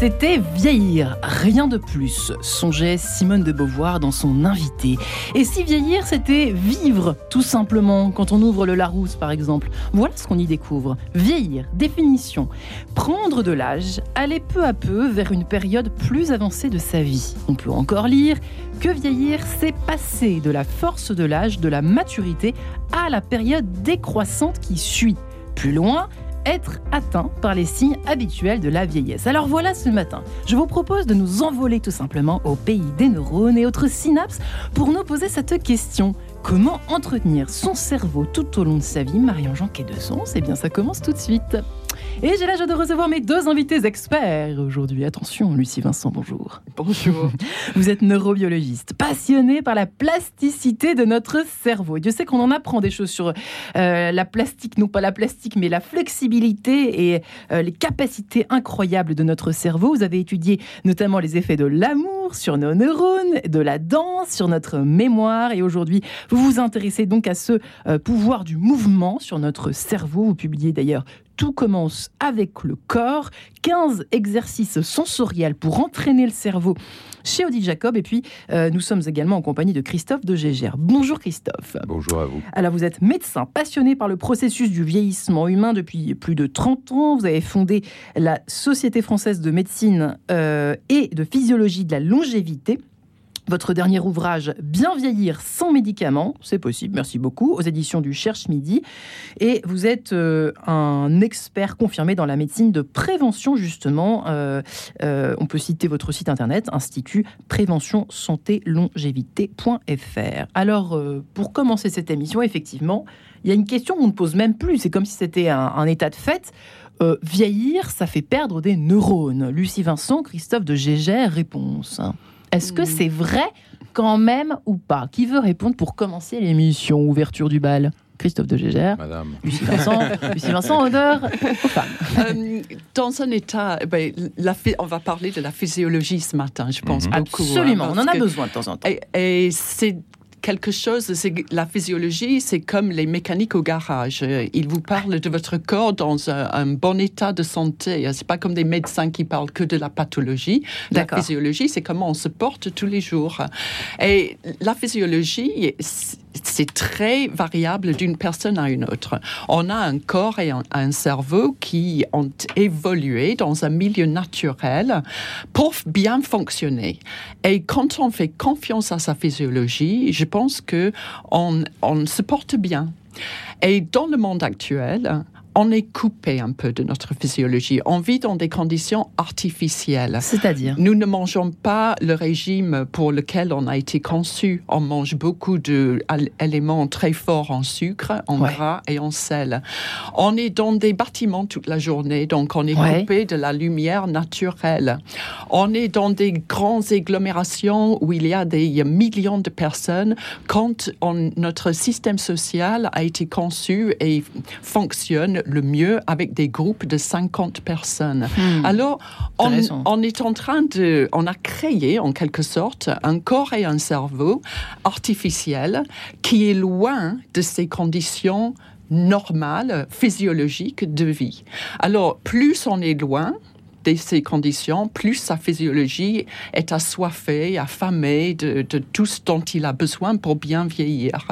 c'était vieillir, rien de plus, songeait Simone de Beauvoir dans son invité. Et si vieillir, c'était vivre, tout simplement, quand on ouvre le Larousse par exemple. Voilà ce qu'on y découvre. Vieillir, définition. Prendre de l'âge, aller peu à peu vers une période plus avancée de sa vie. On peut encore lire que vieillir, c'est passer de la force de l'âge, de la maturité, à la période décroissante qui suit. Plus loin, être atteint par les signes habituels de la vieillesse. Alors voilà ce matin, je vous propose de nous envoler tout simplement au pays des neurones et autres synapses pour nous poser cette question. Comment entretenir son cerveau tout au long de sa vie Marie-Jean Quai-de-Sens Eh bien ça commence tout de suite. Et j'ai la joie de recevoir mes deux invités experts aujourd'hui. Attention, Lucie Vincent, bonjour. Bonjour. Vous êtes neurobiologiste, passionné par la plasticité de notre cerveau. Dieu sait qu'on en apprend des choses sur euh, la plastique, non pas la plastique, mais la flexibilité et euh, les capacités incroyables de notre cerveau. Vous avez étudié notamment les effets de l'amour sur nos neurones, de la danse, sur notre mémoire. Et aujourd'hui, vous vous intéressez donc à ce euh, pouvoir du mouvement sur notre cerveau. Vous publiez d'ailleurs tout commence avec le corps. 15 exercices sensoriels pour entraîner le cerveau chez Odile Jacob. Et puis, euh, nous sommes également en compagnie de Christophe de Gégère. Bonjour Christophe. Bonjour à vous. Alors, vous êtes médecin passionné par le processus du vieillissement humain depuis plus de 30 ans. Vous avez fondé la Société française de médecine euh, et de physiologie de la longévité. Votre dernier ouvrage, Bien vieillir sans médicaments, c'est possible, merci beaucoup, aux éditions du Cherche Midi. Et vous êtes euh, un expert confirmé dans la médecine de prévention, justement. Euh, euh, on peut citer votre site internet, Institut Prévention Santé Longévité.fr. Alors, pour commencer cette émission, effectivement, il y a une question qu'on ne pose même plus. C'est comme si c'était un, un, état de fait. Vieillir, ça fait perdre des neurones. Lucie Vincent, Christophe de Gégère, réponse. Est-ce que hmm. c'est vrai quand même ou pas? Qui veut répondre pour commencer l'émission? Ouverture du bal Christophe de Gégère. Madame. Lucie Vincent, Lucie Vincent honneur aux femmes. Euh, dans un état, eh ben, la, on va parler de la physiologie ce matin, je pense mhm. beaucoup. Hein, Absolument, on en a besoin de temps en temps. Et, et c'est quelque chose, c'est la physiologie, c'est comme les mécaniques au garage. Ils vous parlent de votre corps dans un, bon état de santé. C'est pas comme des médecins qui parlent que de la pathologie. La physiologie, c'est comment on se porte tous les jours. Et la physiologie, c'est très variable d'une personne à une autre. On a un corps et un, cerveau qui ont évolué dans un milieu naturel pour bien fonctionner. Et quand on fait confiance à sa physiologie, je pense que on, on se porte bien. Et dans le monde actuel, on est coupé un peu de notre physiologie. On vit dans des conditions artificielles. C'est-à-dire? Nous ne mangeons pas le régime pour lequel on a été conçu. On mange beaucoup d'éléments très forts en sucre, en gras et en sel. On est dans des bâtiments toute la journée, donc on est coupé de la lumière naturelle. On est dans des grandes agglomérations où il y a des millions de personnes. Quand notre système social a été conçu et fonctionne le mieux avec des groupes de 50 personnes. Hmm. Alors, on, on, est en train de, on a créé en quelque sorte un corps et un cerveau artificiel qui est loin de ces conditions normales, physiologiques de vie. Alors, plus on est loin, ces conditions, plus sa physiologie est assoiffée, affamée de, tout ce dont il a besoin pour bien vieillir.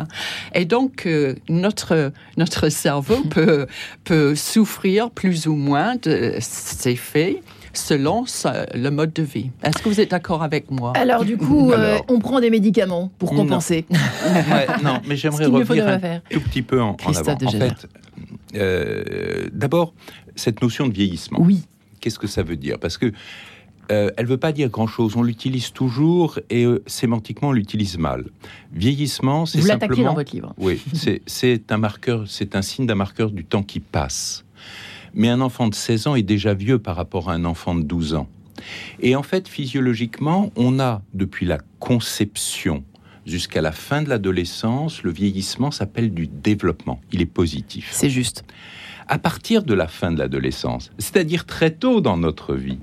Et donc, euh, notre, notre cerveau peut, peut souffrir plus ou moins de ces faits selon le mode de vie. Est-ce que vous êtes d'accord avec moi? Alors du coup, euh, on prend des médicaments pour compenser. Non, mais j'aimerais revenir un tout petit peu en, en avant. En fait, euh, d'abord, cette notion de vieillissement. Oui. Qu'est-ce que ça veut dire? Parce que euh, elle veut pas dire grand-chose. On l'utilise toujours et euh, sémantiquement on l'utilise mal. Vieillissement, c'est simplement. dans votre livre. Oui, c'est un marqueur, c'est un signe d'un marqueur du temps qui passe. Mais un enfant de 16 ans est déjà vieux par rapport à un enfant de 12 ans. Et en fait, physiologiquement, on a depuis la conception jusqu'à la fin de l'adolescence, le vieillissement s'appelle du développement. Il est positif. C'est juste à partir de la fin de l'adolescence, c'est-à-dire très tôt dans notre vie,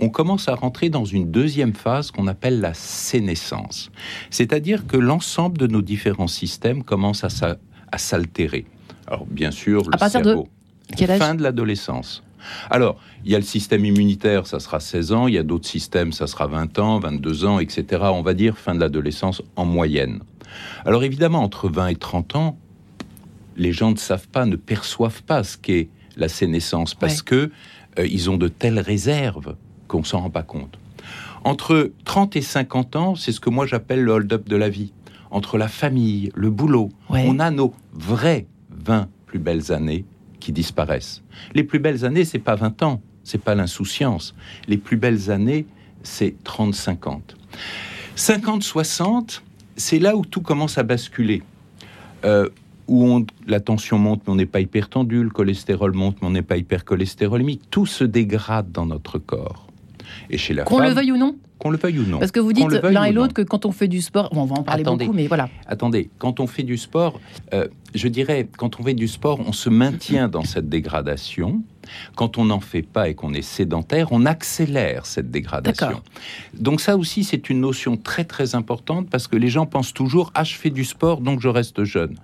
on commence à rentrer dans une deuxième phase qu'on appelle la sénescence. C'est-à-dire que l'ensemble de nos différents systèmes commence à s'altérer. Alors bien sûr, le à partir cerveau, de quel âge? Fin de l'adolescence. Alors, il y a le système immunitaire, ça sera 16 ans, il y a d'autres systèmes, ça sera 20 ans, 22 ans, etc. On va dire fin de l'adolescence en moyenne. Alors évidemment, entre 20 et 30 ans, les gens ne savent pas, ne perçoivent pas ce qu'est la sénescence parce que euh, ils ont de telles réserves qu'on s'en rend pas compte. Entre 30 et 50 ans, c'est ce que moi j'appelle le hold-up de la vie. Entre la famille, le boulot, on a nos vraies 20 plus belles années qui disparaissent. Les plus belles années, c'est pas 20 ans, c'est pas l'insouciance. Les plus belles années, c'est 30-50. 50-60, c'est là où tout commence à basculer. Euh, où la tension monte, mais on n'est pas hypertendu, le cholestérol monte, mais on n'est pas hypercholestérolémique. Tout se dégrade dans notre corps. Et chez la Qu'on le veuille ou non Qu'on le veuille ou non. Parce que vous dites l'un et l'autre que quand on fait du sport, on va en parler beaucoup, mais voilà. Attendez, quand on fait du sport, euh, je dirais, quand on fait du sport, on se maintient dans cette dégradation. Quand on n'en fait pas et qu'on est sédentaire, on accélère cette dégradation. Donc ça aussi, c'est une notion très très importante parce que les gens pensent toujours ah je fais du sport donc je reste jeune.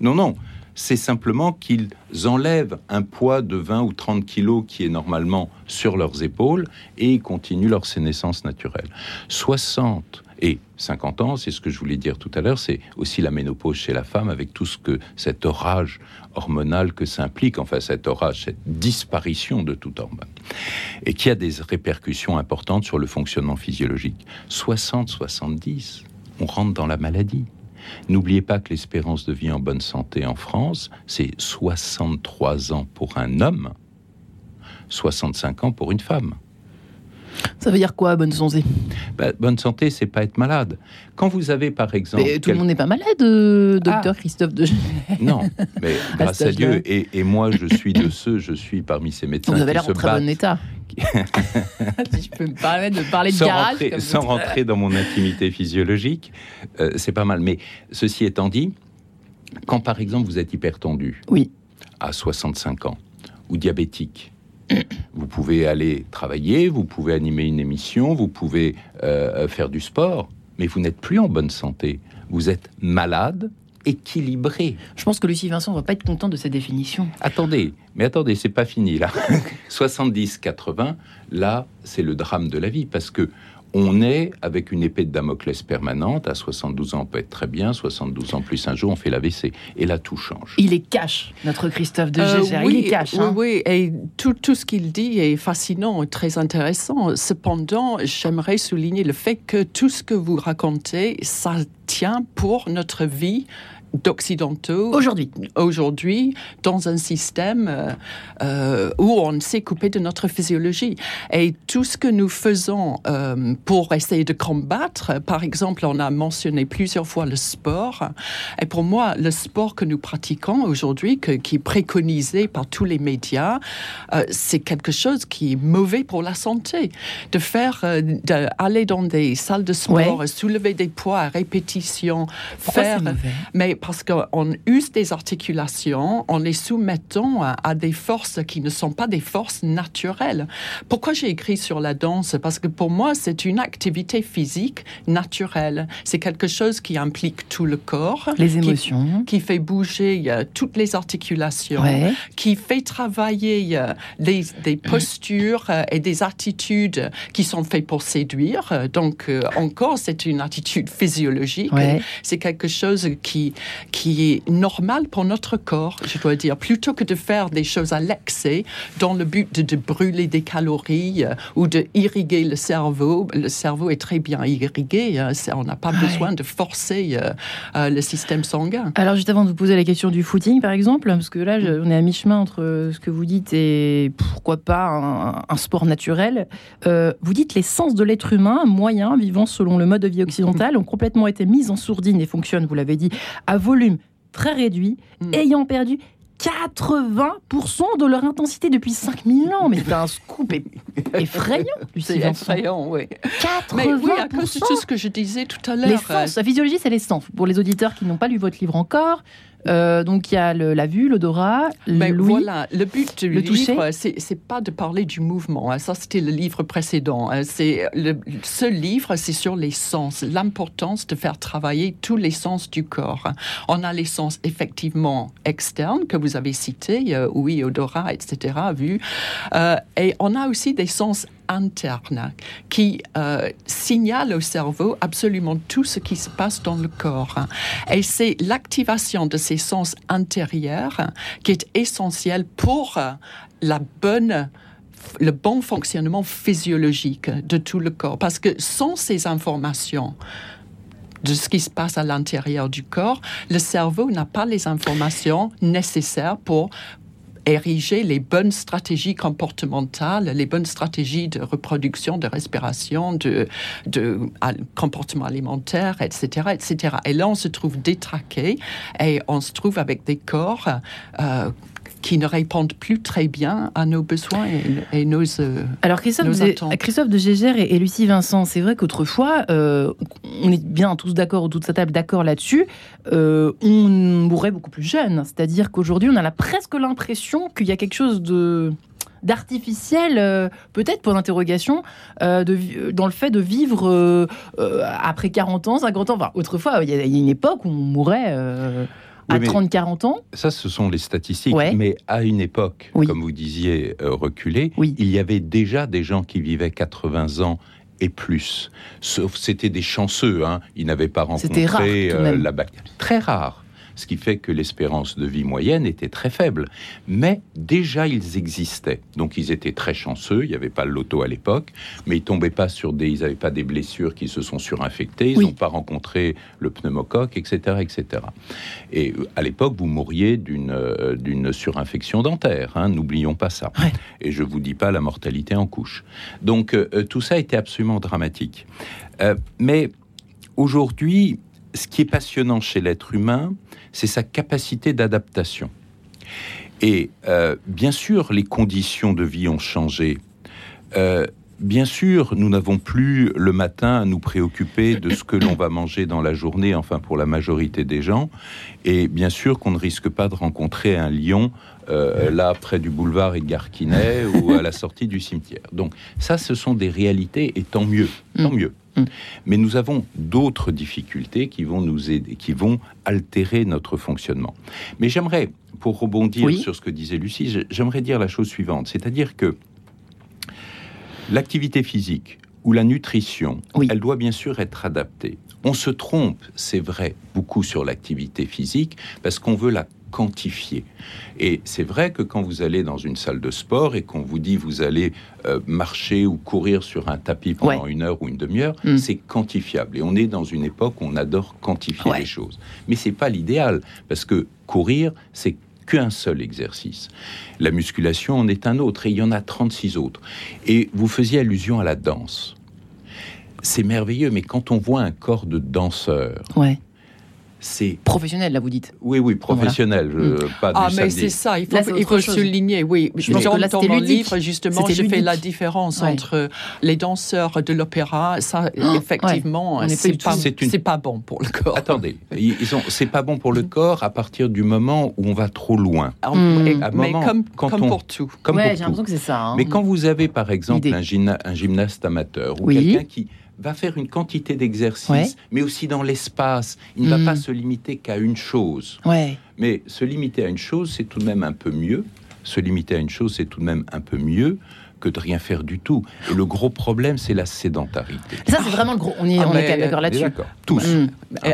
Non non, c'est simplement qu'ils enlèvent un poids de 20 ou 30 kilos qui est normalement sur leurs épaules et ils continuent leur sénescence naturelle. 60 et 50 ans, c'est ce que je voulais dire tout à l'heure, c'est aussi la ménopause chez la femme avec tout ce que cet orage hormonal que ça implique, enfin cet orage, cette disparition de toute hormone, et qui a des répercussions importantes sur le fonctionnement physiologique. 60-70, on rentre dans la maladie. N'oubliez pas que l'espérance de vie en bonne santé en France, c'est 63 ans pour un homme, 65 ans pour une femme. Ça veut dire quoi, bonne santé? Bah, Bonne santé, c'est pas être malade. Quand vous avez, par exemple... Mais tout le monde n'est pas malade, euh, docteur ah. Christophe de Non, mais grâce à, Dieu, et, moi, je suis de ceux, je suis parmi ces médecins Vous avez l'air en très bon état. si je peux me permettre de parler de sans garage. Rentrer, sans rentrer dans mon intimité physiologique, euh, c'est pas mal. Mais ceci étant dit, quand par exemple vous êtes hypertendu, oui. à 65 ans, ou diabétique, vous pouvez aller travailler, vous pouvez animer une émission, vous pouvez euh, faire du sport, mais vous n'êtes plus en bonne santé. Vous êtes malade, équilibré. Je pense que Lucie Vincent va pas être content de cette définition. Attendez, mais attendez, c'est pas fini là. 70-80, là, c'est le drame de la vie parce que on est avec une épée de Damoclès permanente. À 72 ans, on peut être très bien. 72 ans plus un jour, on fait l'AVC. Et là, tout change. Il est cash, notre Christophe de euh, oui, il est cash. Hein. Oui, et tout, tout ce qu'il dit est fascinant et très intéressant. Cependant, j'aimerais souligner le fait que tout ce que vous racontez, ça tient pour notre vie d'occidentaux aujourd'hui. aujourd'hui dans un système euh, euh, où on s'est coupé de notre physiologie. Et tout ce que nous faisons euh, pour essayer de combattre par exemple on a mentionné plusieurs fois le sport. Et pour moi le sport que nous pratiquons aujourd'hui qui est préconisé par tous les médias c'est quelque chose qui est mauvais pour la santé. De faire d'aller dans des salles de sport soulever des poids à répétition faire mais parce qu'on use des articulations en les soumettant à, des forces qui ne sont pas des forces naturelles. Pourquoi j'ai écrit sur la danse? Parce que pour moi, c'est une activité physique naturelle. C'est quelque chose qui implique tout le corps. Les émotions. Qui, fait bouger euh, toutes les articulations. Qui fait travailler euh, des, postures euh, et des attitudes qui sont faites pour séduire. Donc, encore, c'est une attitude physiologique. C'est quelque chose qui, qui est normal pour notre corps, je dois dire, plutôt que de faire des choses à l'excès dans le but de, brûler des calories euh, ou de irriguer le cerveau. Le cerveau est très bien irrigué, hein, on n'a pas besoin de forcer euh, euh, le système sanguin. Alors juste avant de vous poser la question du footing, par exemple, parce que là, on est à mi-chemin entre ce que vous dites et pourquoi pas un, sport naturel. vous dites les sens de l'être humain, moyen, vivant selon le mode de vie occidental, ont complètement été mis en sourdine et fonctionnent, vous l'avez dit, à volume très réduit, hmm. ayant perdu 80% de leur intensité depuis 5000 ans. Mais c'est un scoop effrayant, C'est effrayant, oui. 80% Mais oui, à cause de tout ce que je disais tout à l'heure. L'essence, la physiologie, c'est l'essence. Pour les auditeurs qui n'ont pas lu votre livre encore, Euh, donc il y a la vue, l'odorat, ben, Voilà, le but du le livre, c'est pas de parler du mouvement. Hein. Ça, c'était le livre précédent. Hein. C'est ce livre, c'est sur les sens, l'importance de faire travailler tous les sens du corps. On a les sens effectivement externes que vous avez cités, euh, oui, odorat, etc., vue, euh, et on a aussi des sens interne qui euh, signale au cerveau absolument tout ce qui se passe dans le corps. Et c'est l'activation de ces sens intérieurs qui est essentielle pour la bonne le bon fonctionnement physiologique de tout le corps. Parce que sans ces informations, de ce qui se passe à l'intérieur du corps, le cerveau n'a pas les informations nécessaires pour ériger les bonnes stratégies comportementales, les bonnes stratégies de reproduction, de respiration, de, comportement alimentaire, etc., etc. Et là, on se trouve détraqué et on se trouve avec des corps euh, qui ne répondent plus très bien à nos besoins et, nos euh, Alors Christophe, de, Christophe de Gégère et, Lucie Vincent, c'est vrai qu'autrefois, euh, on est bien tous d'accord, autour de sa table d'accord là-dessus, euh, on mourrait beaucoup plus jeune. C'est-à-dire qu'aujourd'hui, on a presque l'impression qu'il y a quelque chose de d'artificiel, peut-être pour l'interrogation, dans le fait de vivre après 40 ans, 50 ans. Enfin, autrefois, il y, a une époque où on mourait à 30-40 ans Ça, ce sont les statistiques. Mais à une époque, comme vous disiez, euh, reculée, il y avait déjà des gens qui vivaient 80 ans et plus. Sauf c'était des chanceux, hein. ils n'avaient pas rencontré euh, la bactérie. Très rare ce qui fait que l'espérance de vie moyenne était très faible. Mais déjà, ils existaient. Donc, ils étaient très chanceux. Il n'y avait pas le loto à l'époque, mais ils tombaient pas sur des, ils n'avaient pas des blessures qui se sont surinfectées. Ils n'ont pas rencontré le pneumocoque, etc., etc. Et euh, à l'époque, vous mouriez d'une euh, d'une surinfection dentaire. Hein, N'oublions pas ça. Et je vous dis pas la mortalité en couche. Donc, euh, tout ça était absolument dramatique. mais aujourd'hui, ce qui est passionnant chez l'être humain, c'est sa capacité d'adaptation. Et euh, bien sûr, les conditions de vie ont changé. Euh, bien sûr, nous n'avons plus le matin à nous préoccuper de ce que l'on va manger dans la journée, enfin pour la majorité des gens. Et bien sûr qu'on ne risque pas de rencontrer un lion euh, là près du boulevard Edgar Quinet ou à la sortie du cimetière. Donc ça, ce sont des réalités et tant mieux, tant mm. mieux. Mm. Mais nous avons d'autres difficultés qui vont nous aider, qui vont altérer notre fonctionnement. Mais j'aimerais, pour rebondir sur ce que disait Lucie, j'aimerais dire la chose suivante, c'est-à-dire que l'activité physique ou la nutrition, elle doit bien sûr être adaptée. On se trompe, c'est vrai, beaucoup sur l'activité physique parce qu'on veut la quantifier. Et c'est vrai que quand vous allez dans une salle de sport et qu'on vous dit vous allez euh, marcher ou courir sur un tapis pendant une heure ou une demi-heure, mm. c'est quantifiable. Et on est dans une époque où on adore quantifier les choses. Mais c'est pas l'idéal parce que courir, c'est qu'un seul exercice. La musculation en est un autre et il y en a 36 autres. Et vous faisiez allusion à la danse. C'est merveilleux, mais quand on voit un corps de danseur, ouais c'est professionnel là vous dites. Oui oui professionnel mm. pas ah mais c'est ça il faut, il faut souligner. Oui je dans, dans mon livre justement je fais la différence entre les danseurs de l'opéra. Ça effectivement c'est pas bon pour le corps. Attendez ils ont c'est pas bon pour le corps à partir du moment où on va trop loin. Ah, mais comme, quand comme pour tout. comme j'ai l'impression que c'est ça hein. mais quand vous avez par exemple un, un, gymnaste amateur ou quelqu'un qui va faire une quantité d'exercices, mais aussi dans l'espace. Il ne va pas mm. se limiter qu'à une chose. Mais se limiter à une chose, c'est tout de même un peu mieux. Se limiter à une chose, c'est tout de même un peu mieux que de rien faire du tout. Et le gros problème, c'est la sédentarité. Ça, c'est vraiment le gros. On, est, ah, on est d'accord là-dessus. Tous. Mm.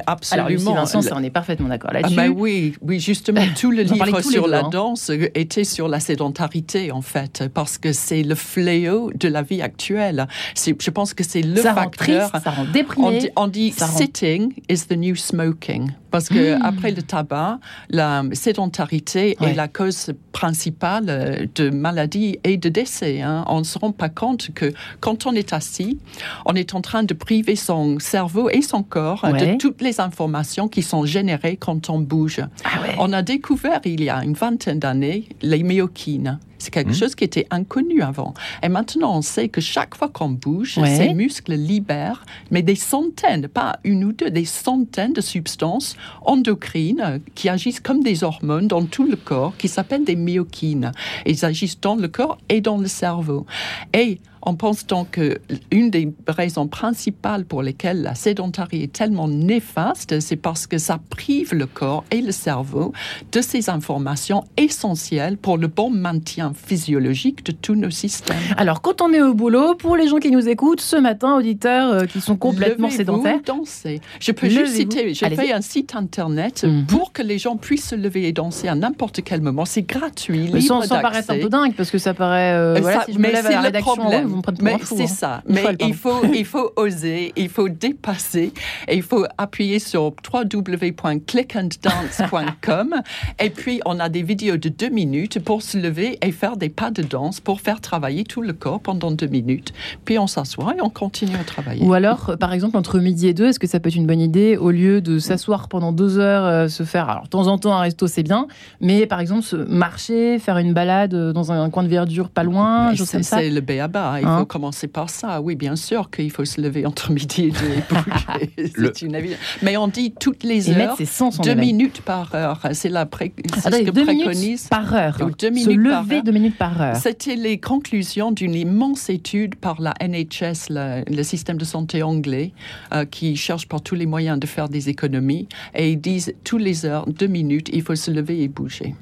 Absolument. Alors, Vincent, ça, on est parfaitement d'accord ah, là-dessus. Ah, oui, oui, justement, tout le livre sur la hein. danse était sur la sédentarité, en fait, parce que c'est le fléau de la vie actuelle. Je pense que c'est le ça facteur. Rend triste, ça rend déprimé. On dit, sitting is the new smoking. Parce que hmm. après le tabac, la sédentarité est la cause principale de maladies et de décès. Hein. On ne se rend pas compte que quand on est assis, on est en train de priver son cerveau et son corps de toutes les informations qui sont générées quand on bouge. Ah on a découvert il y a une vingtaine d'années les myokines. C'est quelque Hmm? chose qui était inconnu avant. Et maintenant, on sait que chaque fois qu'on bouge, Ouais. ces muscles libèrent, mais des centaines, pas une ou deux, des centaines de substances endocrines qui agissent comme des hormones dans tout le corps, qui s'appellent des myokines. Ils agissent dans le corps et dans le cerveau. Et on pense donc que une des raisons principales pour lesquelles la sédentarité est tellement néfaste, c'est parce que ça prive le corps et le cerveau de ces informations essentielles pour le bon maintien physiologique de tous nos systèmes. Alors, quand on est au boulot, pour les gens qui nous écoutent, ce matin, auditeurs euh, qui sont complètement sédentaires, danser. Je peux juste citer, j'ai fait un site internet Mhm. pour que les gens puissent se lever et danser à n'importe quel moment. C'est gratuit, mais libre sans paraître un d'accès. peu dingue, parce que ça paraît. euh, Euh, voilà, ça- si je me mais lève à c'est la le rédaction, problème. Me pour mais c'est hein. ça. Une Mais folle, il faut, il faut oser, il faut dépasser, et il faut appuyer sur www.clickanddance.com. et puis, on a des vidéos de deux minutes pour se lever et faire des pas de danse pour faire travailler tout le corps pendant deux minutes. Puis, on s'assoit et on continue à travailler. Ou alors, euh, par exemple, entre midi et deux, est-ce que ça peut être une bonne idée, au lieu de s'asseoir pendant deux heures, euh, se faire, alors de temps en temps un resto c'est bien, mais par exemple se marcher, faire une balade euh, dans un coin de verdure pas loin, c'est comme ça. c'est le béaba. Il Hein faut commencer par ça. Oui, bien sûr qu'il faut se lever entre midi et deux. Le- une. Mais on dit toutes les Et heures, deux éveil. minutes par heure. C'est la pré... c'est ce que deux minutes préconise. par heure. Ou deux se minutes par lever heure. deux minutes par heure. C'était les conclusions d'une immense étude par la NHS, le, le système de santé anglais, euh, qui cherche par tous les moyens de faire des économies. Et ils disent tous les heures, deux minutes, il faut se lever et bouger.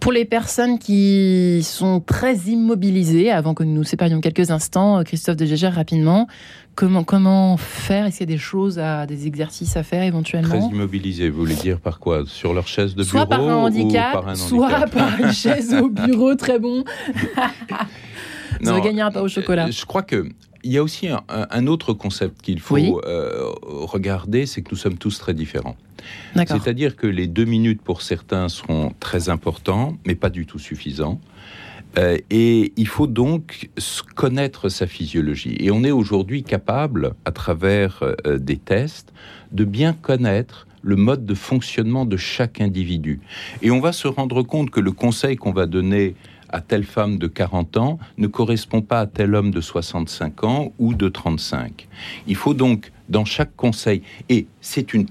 Pour les personnes qui sont très immobilisées, avant que nous nous séparions quelques instants, euh, Christophe de Gégère, rapidement, comment, comment faire? Est-ce qu'il y a des choses, à, des exercices à faire Très éventuellement immobilisés, vous voulez dire par quoi? Sur leur chaise de Soit bureau par un handicap, par un soit handicap? par une chaise au bureau, très bon. Va Non, gagner un pain au chocolat. euh, Je crois que il y a aussi un, autre concept qu'il faut Oui. euh, regarder, c'est que nous sommes tous très différents. C'est-à-dire que les deux minutes pour certains seront très importants, mais pas du tout suffisants. Euh, et il faut donc connaître sa physiologie. Et on est aujourd'hui capable, à travers euh, des tests, de bien connaître le mode de fonctionnement de chaque individu. Et on va se rendre compte que le conseil qu'on va donner à telle femme de 40 ans ne correspond pas à tel homme de 65 ans ou de 35. Il faut donc, dans chaque conseil, et c'est une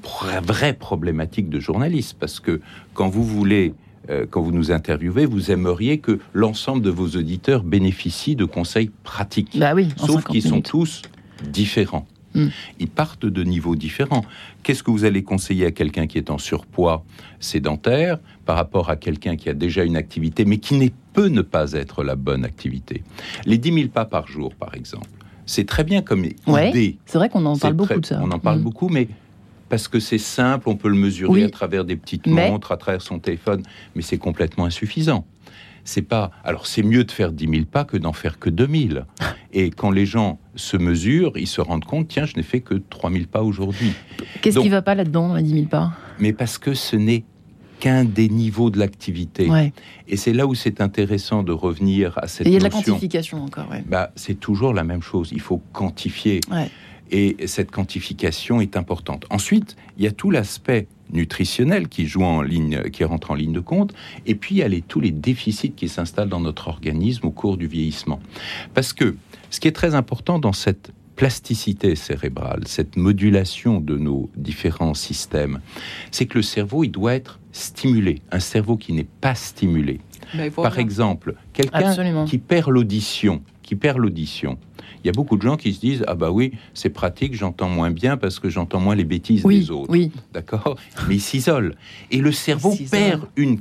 vraie problématique de journaliste, parce que quand vous voulez, euh, quand vous nous interviewez, vous aimeriez que l'ensemble de vos auditeurs bénéficient de conseils pratiques, Bah oui, sauf 50 qu'ils sont tous différents. Hmm. Ils partent de niveaux différents. Qu'est-ce que vous allez conseiller à quelqu'un qui est en surpoids sédentaire par rapport à quelqu'un qui a déjà une activité, mais qui ne peut ne pas être la bonne activité Les 10 000 pas par jour, par exemple. C'est très bien comme Ouais, idée. C'est vrai qu'on en parle beaucoup très- de ça. On en parle Mm. beaucoup, mais parce que c'est simple, on peut le mesurer Oui. à travers des petites Mais- montres, à travers son téléphone, mais c'est complètement insuffisant. C'est pas. Alors c'est mieux de faire 10 000 pas que d'en faire que 2 000. Et quand les gens se mesurent, ils se rendent compte, tiens, je n'ai fait que 3 000 pas aujourd'hui. Qu'est-ce Donc- qui va pas là-dedans, à 10 000 pas? Mais parce que ce n'est qu'un des niveaux de l'activité. Ouais. Et c'est là où c'est intéressant de revenir à cette Et il y a de la quantification encore, ouais. Bah, c'est toujours la même chose. Il faut quantifier. Ouais. Et cette quantification est importante. Ensuite, il y a tout l'aspect nutritionnel qui joue en ligne, qui rentre en ligne de compte. Et puis, il y a les- tous les déficits qui s'installent dans notre organisme au cours du vieillissement. Parce que ce qui est très important dans cette plasticité cérébrale, cette modulation de nos différents systèmes, c'est que le cerveau, il doit être stimulé. Un cerveau qui n'est pas stimulé. Voilà. Par exemple, quelqu'un qui perd l'audition, qui perd l'audition. Il y a beaucoup de gens qui se disent ah bah oui c'est pratique j'entends moins bien parce que j'entends moins les bêtises Oui, des autres oui. d'accord? Mais ils s'isolent et le cerveau perd une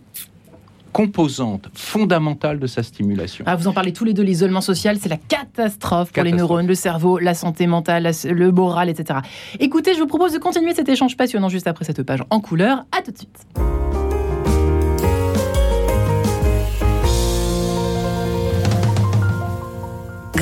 composante fondamentale de sa stimulation Ah, vous en parlez tous les deux, l'isolement social, c'est la catastrophe pour les neurones, le cerveau, la santé mentale, le moral, etc. Écoutez, je vous propose de continuer cet échange passionnant juste après cette page en couleur. À tout de suite.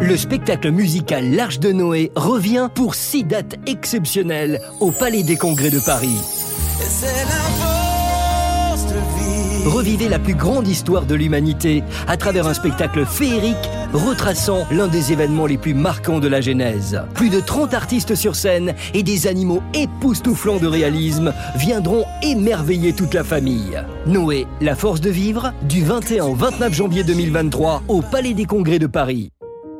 le spectacle musical L'Arche de Noé revient pour six dates exceptionnelles au Palais des Congrès de Paris. Revivez la plus grande histoire de l'humanité à travers un spectacle féerique retraçant l'un des événements les plus marquants de la Genèse. Plus de 30 artistes sur scène et des animaux époustouflants de réalisme viendront émerveiller toute la famille. Noé, la force de vivre, du 21 au 29 janvier 2023 au Palais des Congrès de Paris.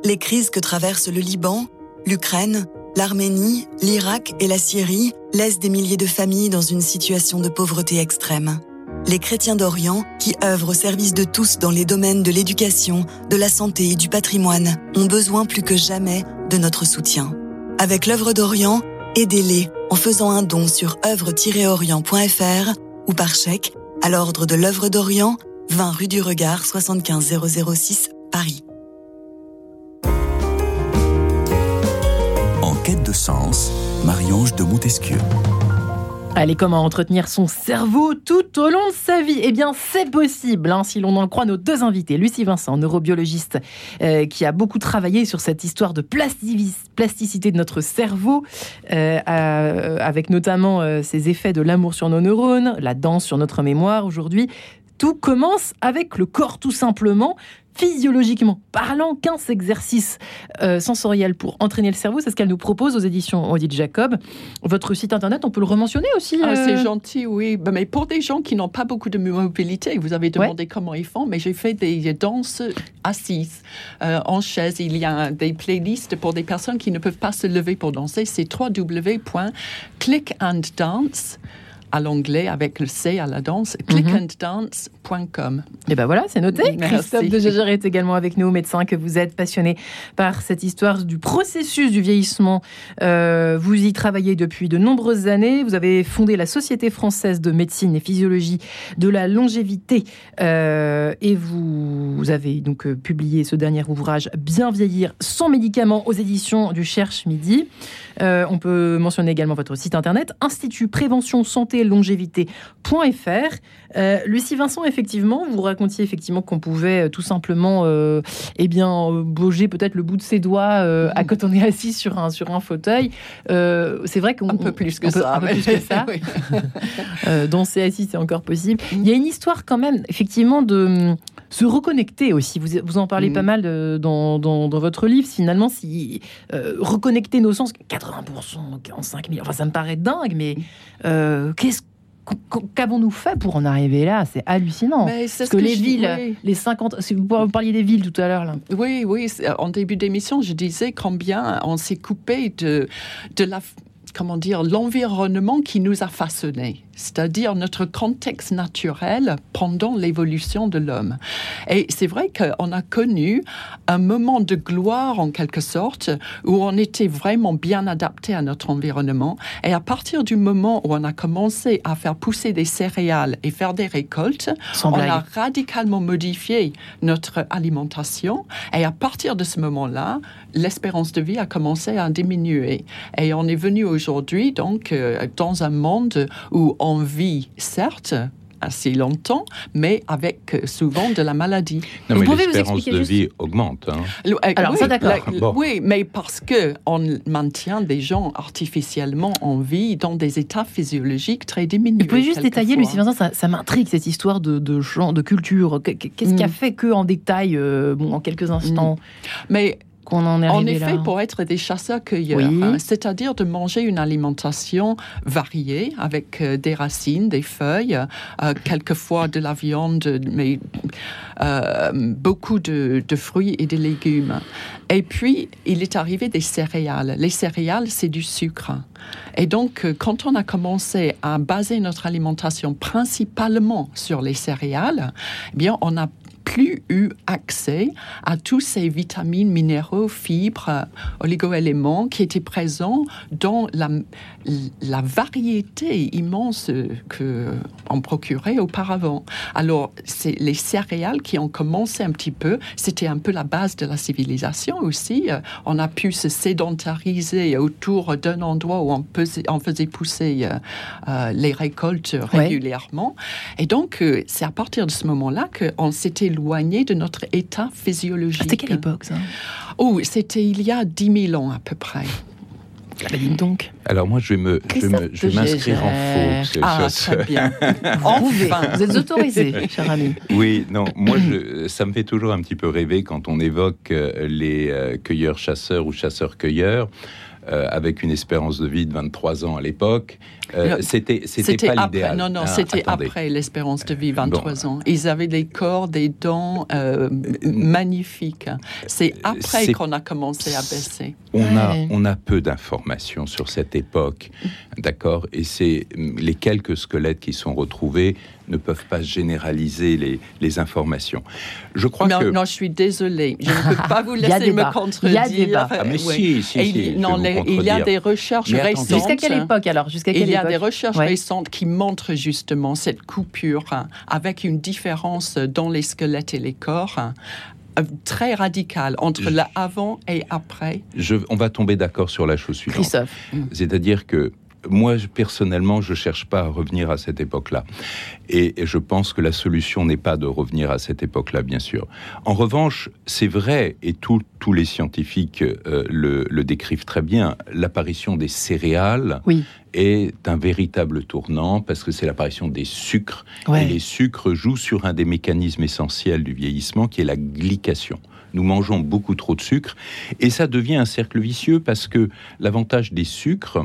Les crises que traversent le Liban, l'Ukraine, l'Arménie, l'Irak et la Syrie laissent des milliers de familles dans une situation de pauvreté extrême les chrétiens d'Orient, qui œuvrent au service de tous dans les domaines de l'éducation, de la santé et du patrimoine, ont besoin plus que jamais de notre soutien. Avec l'œuvre d'Orient, aidez-les en faisant un don sur œuvre-orient.fr ou par chèque à l'ordre de l'œuvre d'Orient, 20 rue du Regard 75006 Paris. En quête de sens, Marie-Ange de Montesquieu. Allez, comment entretenir son cerveau tout au long de sa vie? Eh bien, c'est possible, hein, si l'on en croit nos deux invités. Lucie Vincent, neurobiologiste, euh, qui a beaucoup travaillé sur cette histoire de plasticité de notre cerveau, euh, avec notamment euh, ses effets de l'amour sur nos neurones, la danse sur notre mémoire aujourd'hui. Tout commence avec le corps, tout simplement physiologiquement parlant, 15 exercices euh, sensoriels pour entraîner le cerveau. C'est ce qu'elle nous propose aux éditions Odile Jacob. Votre site internet, on peut le rementionner aussi ah, C'est euh gentil, oui. Ben, mais pour des gens qui n'ont pas beaucoup de mobilité, vous avez demandé comment ils font, mais j'ai fait des danses assises euh, en chaise. Il y a des playlists pour des personnes qui ne peuvent pas se lever pour danser. C'est www.clickanddance.com à l'anglais avec le C à la danse, mhm. clickanddance.com. Et ben voilà, c'est noté. Christophe de Jager est également avec nous, médecin que vous êtes passionné par cette histoire du processus du vieillissement. Euh, vous y travaillez depuis de nombreuses années. Vous avez fondé la Société française de médecine et physiologie de la longévité euh, et vous, vous, avez donc euh, publié ce dernier ouvrage Bien vieillir sans médicaments aux éditions du Cherche Midi. On peut mentionner également votre site internet Institut Prévention Santé longévité.fr. Euh, Lucie Vincent, effectivement, vous racontiez effectivement qu'on pouvait euh, tout simplement, euh, eh bien, bouger peut-être le bout de ses doigts à quand on est assis sur un sur un fauteuil. c'est vrai qu'on un peu plus que ça, un peu plus que ça. danser assis, c'est encore possible. Mm. Il y a une histoire quand même, effectivement, de se reconnecter aussi. Vous, vous en parlez mm. pas mal dans, dans, votre livre. Finalement, si reconnecter nos sens, 80% en 5000, enfin ça me paraît dingue, mais qu'est-ce Qu'avons-nous fait pour en arriver là? C'est hallucinant. Parce que, les villes, les 50. Si vous parliez des villes tout à l'heure. Oui, oui. En début d'émission, je disais combien on s'est coupé de, de la. Comment dire L'environnement qui nous a façonnés c'est-à-dire notre contexte naturel pendant l'évolution de l'homme. Et c'est vrai qu'on a connu un moment de gloire en quelque sorte où on était vraiment bien adapté à notre environnement. Et à partir du moment où on a commencé à faire pousser des céréales et faire des récoltes, on a radicalement modifié notre alimentation. Et à partir de ce moment-là, l'espérance de vie a commencé à diminuer. Et on est venu aujourd'hui donc euh, dans un monde où on vit, certes, assez longtemps, mais avec souvent de la maladie. Non, mais l'espérance de vie augmente. Hein. Alors, oui, ça d'accord. Oui, mais parce que on maintient des gens artificiellement en vie dans des états physiologiques très diminués. Vous pouvez juste détailler, Lucie Vincent, ça, ça m'intrigue cette histoire de, de de culture. Qu'est-ce qui a mm. fait que, en détail, euh, bon, en quelques instants? Mm. Mais en effet, pour être des chasseurs-cueilleurs, hein, c'est-à-dire de manger une alimentation variée avec euh, des racines, des feuilles, euh, quelquefois de la viande, mais euh, beaucoup de, fruits et de légumes. Et puis, il est arrivé des céréales. Les céréales, c'est du sucre. Et donc, quand on a commencé à baser notre alimentation principalement sur les céréales, eh bien, on a plus eu accès à tous ces vitamines, minéraux, fibres, oligoéléments qui étaient présents dans la, la variété immense qu'on procurait auparavant. Alors, c'est les céréales qui ont commencé un petit peu, c'était un peu la base de la civilisation aussi. On a pu se sédentariser autour d'un endroit où on, on faisait pousser euh, euh, les récoltes régulièrement. Et donc, euh, c'est à partir de ce moment-là qu'on s'est éloigné de notre état physiologique. C'était quelle époque, ça? Oh, c'était il y a 10 000 ans à peu près. Ah bah, donc. Alors moi, je vais me, je vais m'inscrire en faux. Ah, très bien. enfin, vous êtes autorisé, cher ami. Oui, non, moi, je, ça me fait toujours un petit peu rêver quand on évoque les cueilleurs-chasseurs ou chasseurs-cueilleurs. Euh, avec une espérance de vie de 23 ans à l'époque. Euh, c'était c'était pas l'idéal. Non, non, ah, c'était après l'espérance de vie, 23 ans. Ils avaient des corps, des dents euh, magnifiques. C'est après qu'on a commencé à baisser. On a, on a peu d'informations sur cette époque, d'accord? Et c'est les quelques squelettes qui sont retrouvés ne peuvent pas généraliser les, les informations. Je crois non, que... Non, je suis désolée. Je ne peux pas vous laisser me contredire. Il y a mais si, si, si, non, il y a des recherches récentes. Jusqu'à quelle époque alors? Jusqu'à y a des recherches récentes qui montrent justement cette coupure hein, avec une différence dans les squelettes et les corps hein, très radicale entre l'avant et après. Je, on va tomber d'accord sur la chose suivante. Christophe. C'est-à-dire que moi, personnellement, je ne cherche pas à revenir à cette époque-là. Et, je pense que la solution n'est pas de revenir à cette époque-là, bien sûr. En revanche, c'est vrai, et tous les scientifiques euh, le, décrivent très bien, l'apparition des céréales est un véritable tournant parce que c'est l'apparition des sucres. Et les sucres jouent sur un des mécanismes essentiels du vieillissement qui est la glycation nous mangeons beaucoup trop de sucre, et ça devient un cercle vicieux parce que l'avantage des sucres,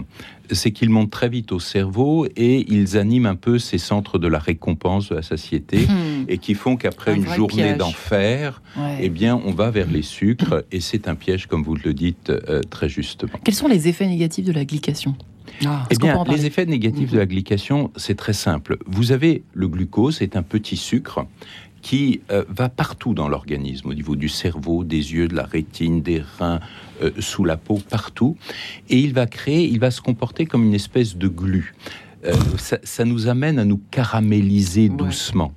c'est qu'ils montent très vite au cerveau et ils animent un peu ces centres de la récompense, de la satiété, hmm. et qui font qu'après une journée d'enfer, eh bien, on va vers les sucres, et c'est un piège, comme vous le dites euh, très justement. Quels sont les effets négatifs de la glycation? Ah, eh bien, les effets négatifs de la glycation, c'est très simple. Vous avez le glucose, c'est un petit sucre qui euh, va partout dans l'organisme, au niveau du cerveau, des yeux, de la rétine, des reins, euh, sous la peau, partout. Et il va créer, il va se comporter comme une espèce de glu. Euh, ça, nous amène à nous caraméliser doucement.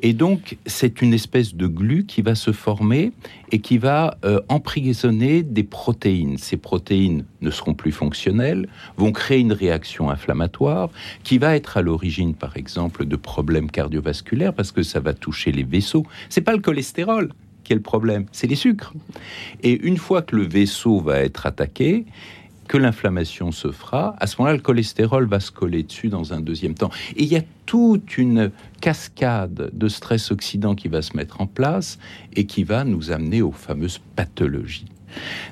Et donc, c'est une espèce de glu qui va se former et qui va euh, emprisonner des protéines. Ces protéines ne seront plus fonctionnelles, vont créer une réaction inflammatoire qui va être à l'origine, par exemple, de problèmes cardiovasculaires parce que ça va toucher les vaisseaux. C'est pas le cholestérol qui est le problème, c'est les sucres. Et une fois que le vaisseau va être attaqué, que l'inflammation se fera, à ce moment-là, le cholestérol va se coller dessus dans un deuxième temps. Et il y a toute une cascade de stress oxydant qui va se mettre en place et qui va nous amener aux fameuses pathologies.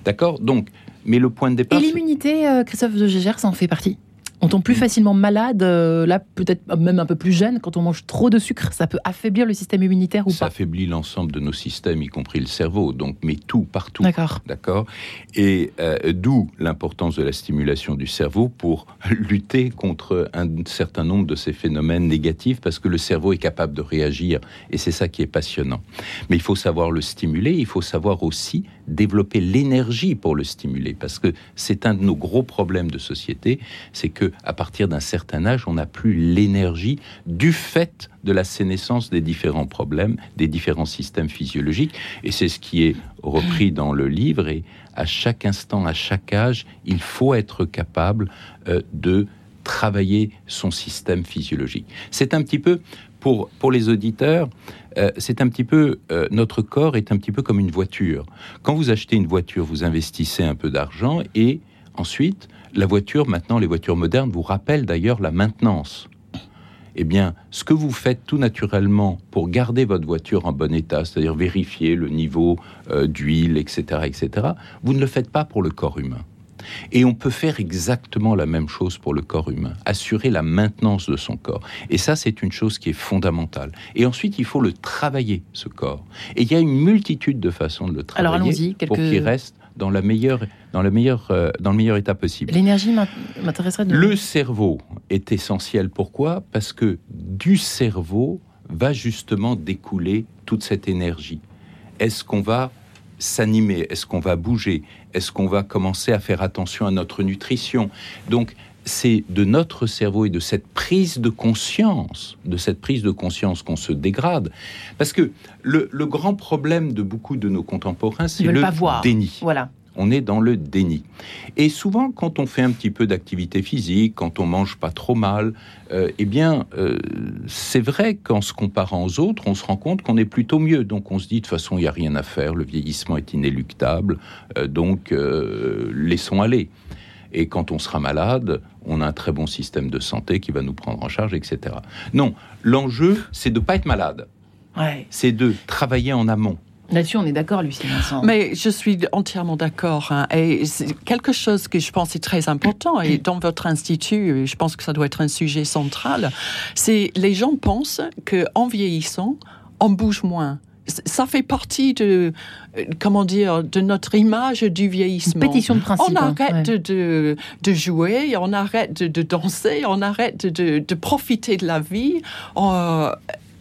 D'accord? Donc, mais le point de départ. Et l'immunité, euh, Christophe de Gégère, en fait partie? On tombe plus facilement malade, euh, là peut-être même un peu plus jeune, quand on mange trop de sucre, ça peut affaiblir le système immunitaire ou pas Ça affaiblit l'ensemble de nos systèmes, y compris le cerveau, donc mais tout, partout. D'accord. D'accord. Et euh, d'où l'importance de la stimulation du cerveau pour lutter contre un certain nombre de ces phénomènes négatifs, parce que le cerveau est capable de réagir, et c'est ça qui est passionnant. Mais il faut savoir le stimuler, il faut savoir aussi développer l'énergie pour le stimuler, parce que c'est un de nos gros problèmes de société, c'est que à partir d'un certain âge, on n'a plus l'énergie du fait de la sénescence des différents problèmes, des différents systèmes physiologiques. Et c'est ce qui est repris dans le livre. Et à chaque instant, à chaque âge, il faut être capable euh, de travailler son système physiologique. C'est un petit peu, pour, pour les auditeurs, euh, c'est un petit peu, euh, notre corps est un petit peu comme une voiture. Quand vous achetez une voiture, vous investissez un peu d'argent et ensuite, la voiture, maintenant, les voitures modernes vous rappellent d'ailleurs la maintenance. Eh bien, ce que vous faites tout naturellement pour garder votre voiture en bon état, c'est-à-dire vérifier le niveau euh, d'huile, etc., etc., vous ne le faites pas pour le corps humain. Et on peut faire exactement la même chose pour le corps humain, assurer la maintenance de son corps. Et ça, c'est une chose qui est fondamentale. Et ensuite, il faut le travailler, ce corps. Et il y a une multitude de façons de le travailler pour qu'il reste dans, la meilleure, dans, le meilleur, euh, dans le meilleur état possible. L'énergie m'intéresserait de... Le cerveau est essentiel. Pourquoi? Parce que du cerveau va justement découler toute cette énergie. Est-ce qu'on va s'animer? Est-ce qu'on va bouger? Est-ce qu'on va commencer à faire attention à notre nutrition? Donc, c'est de notre cerveau et de cette prise de conscience, de cette prise de conscience qu'on se dégrade. Parce que le, grand problème de beaucoup de nos contemporains, c'est le déni. Voilà on est dans le déni. Et souvent, quand on fait un petit peu d'activité physique, quand on mange pas trop mal, euh, eh bien, euh, c'est vrai qu'en se comparant aux autres, on se rend compte qu'on est plutôt mieux. Donc, on se dit de toute façon, il n'y a rien à faire, le vieillissement est inéluctable, euh, donc laissons aller. Et quand on sera malade, on a un très bon système de santé qui va nous prendre en charge, etc. Non, l'enjeu, c'est de ne pas être malade. C'est de travailler en amont. Là-dessus, on est d'accord, Lucie Vincent. Mais je suis entièrement d'accord. Hein. Et c'est quelque chose que je pense est très important. Et dans votre institut, je pense que ça doit être un sujet central. C'est les gens pensent qu'en vieillissant, on bouge moins ça fait partie de comment dire de notre image du vieillissement. pétition de principe. On arrête de, de, jouer, on arrête de, danser, on arrête de, de profiter de la vie.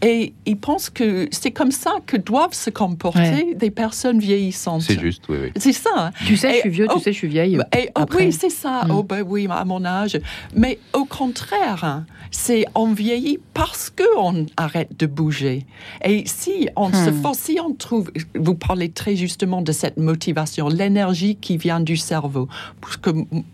Et ils pensent que c'est comme ça que doivent se comporter des personnes vieillissantes. C'est juste, oui, oui. C'est ça. Tu sais, je suis vieux, tu sais, je suis vieille. Et, oh, oui, c'est ça. Mm. Oh, ben oui, à mon âge. Mais au contraire, c'est on vieillit parce qu'on arrête de bouger. Et si on se hmm. force, si on trouve, vous parlez très justement de cette motivation, l'énergie qui vient du cerveau, parce que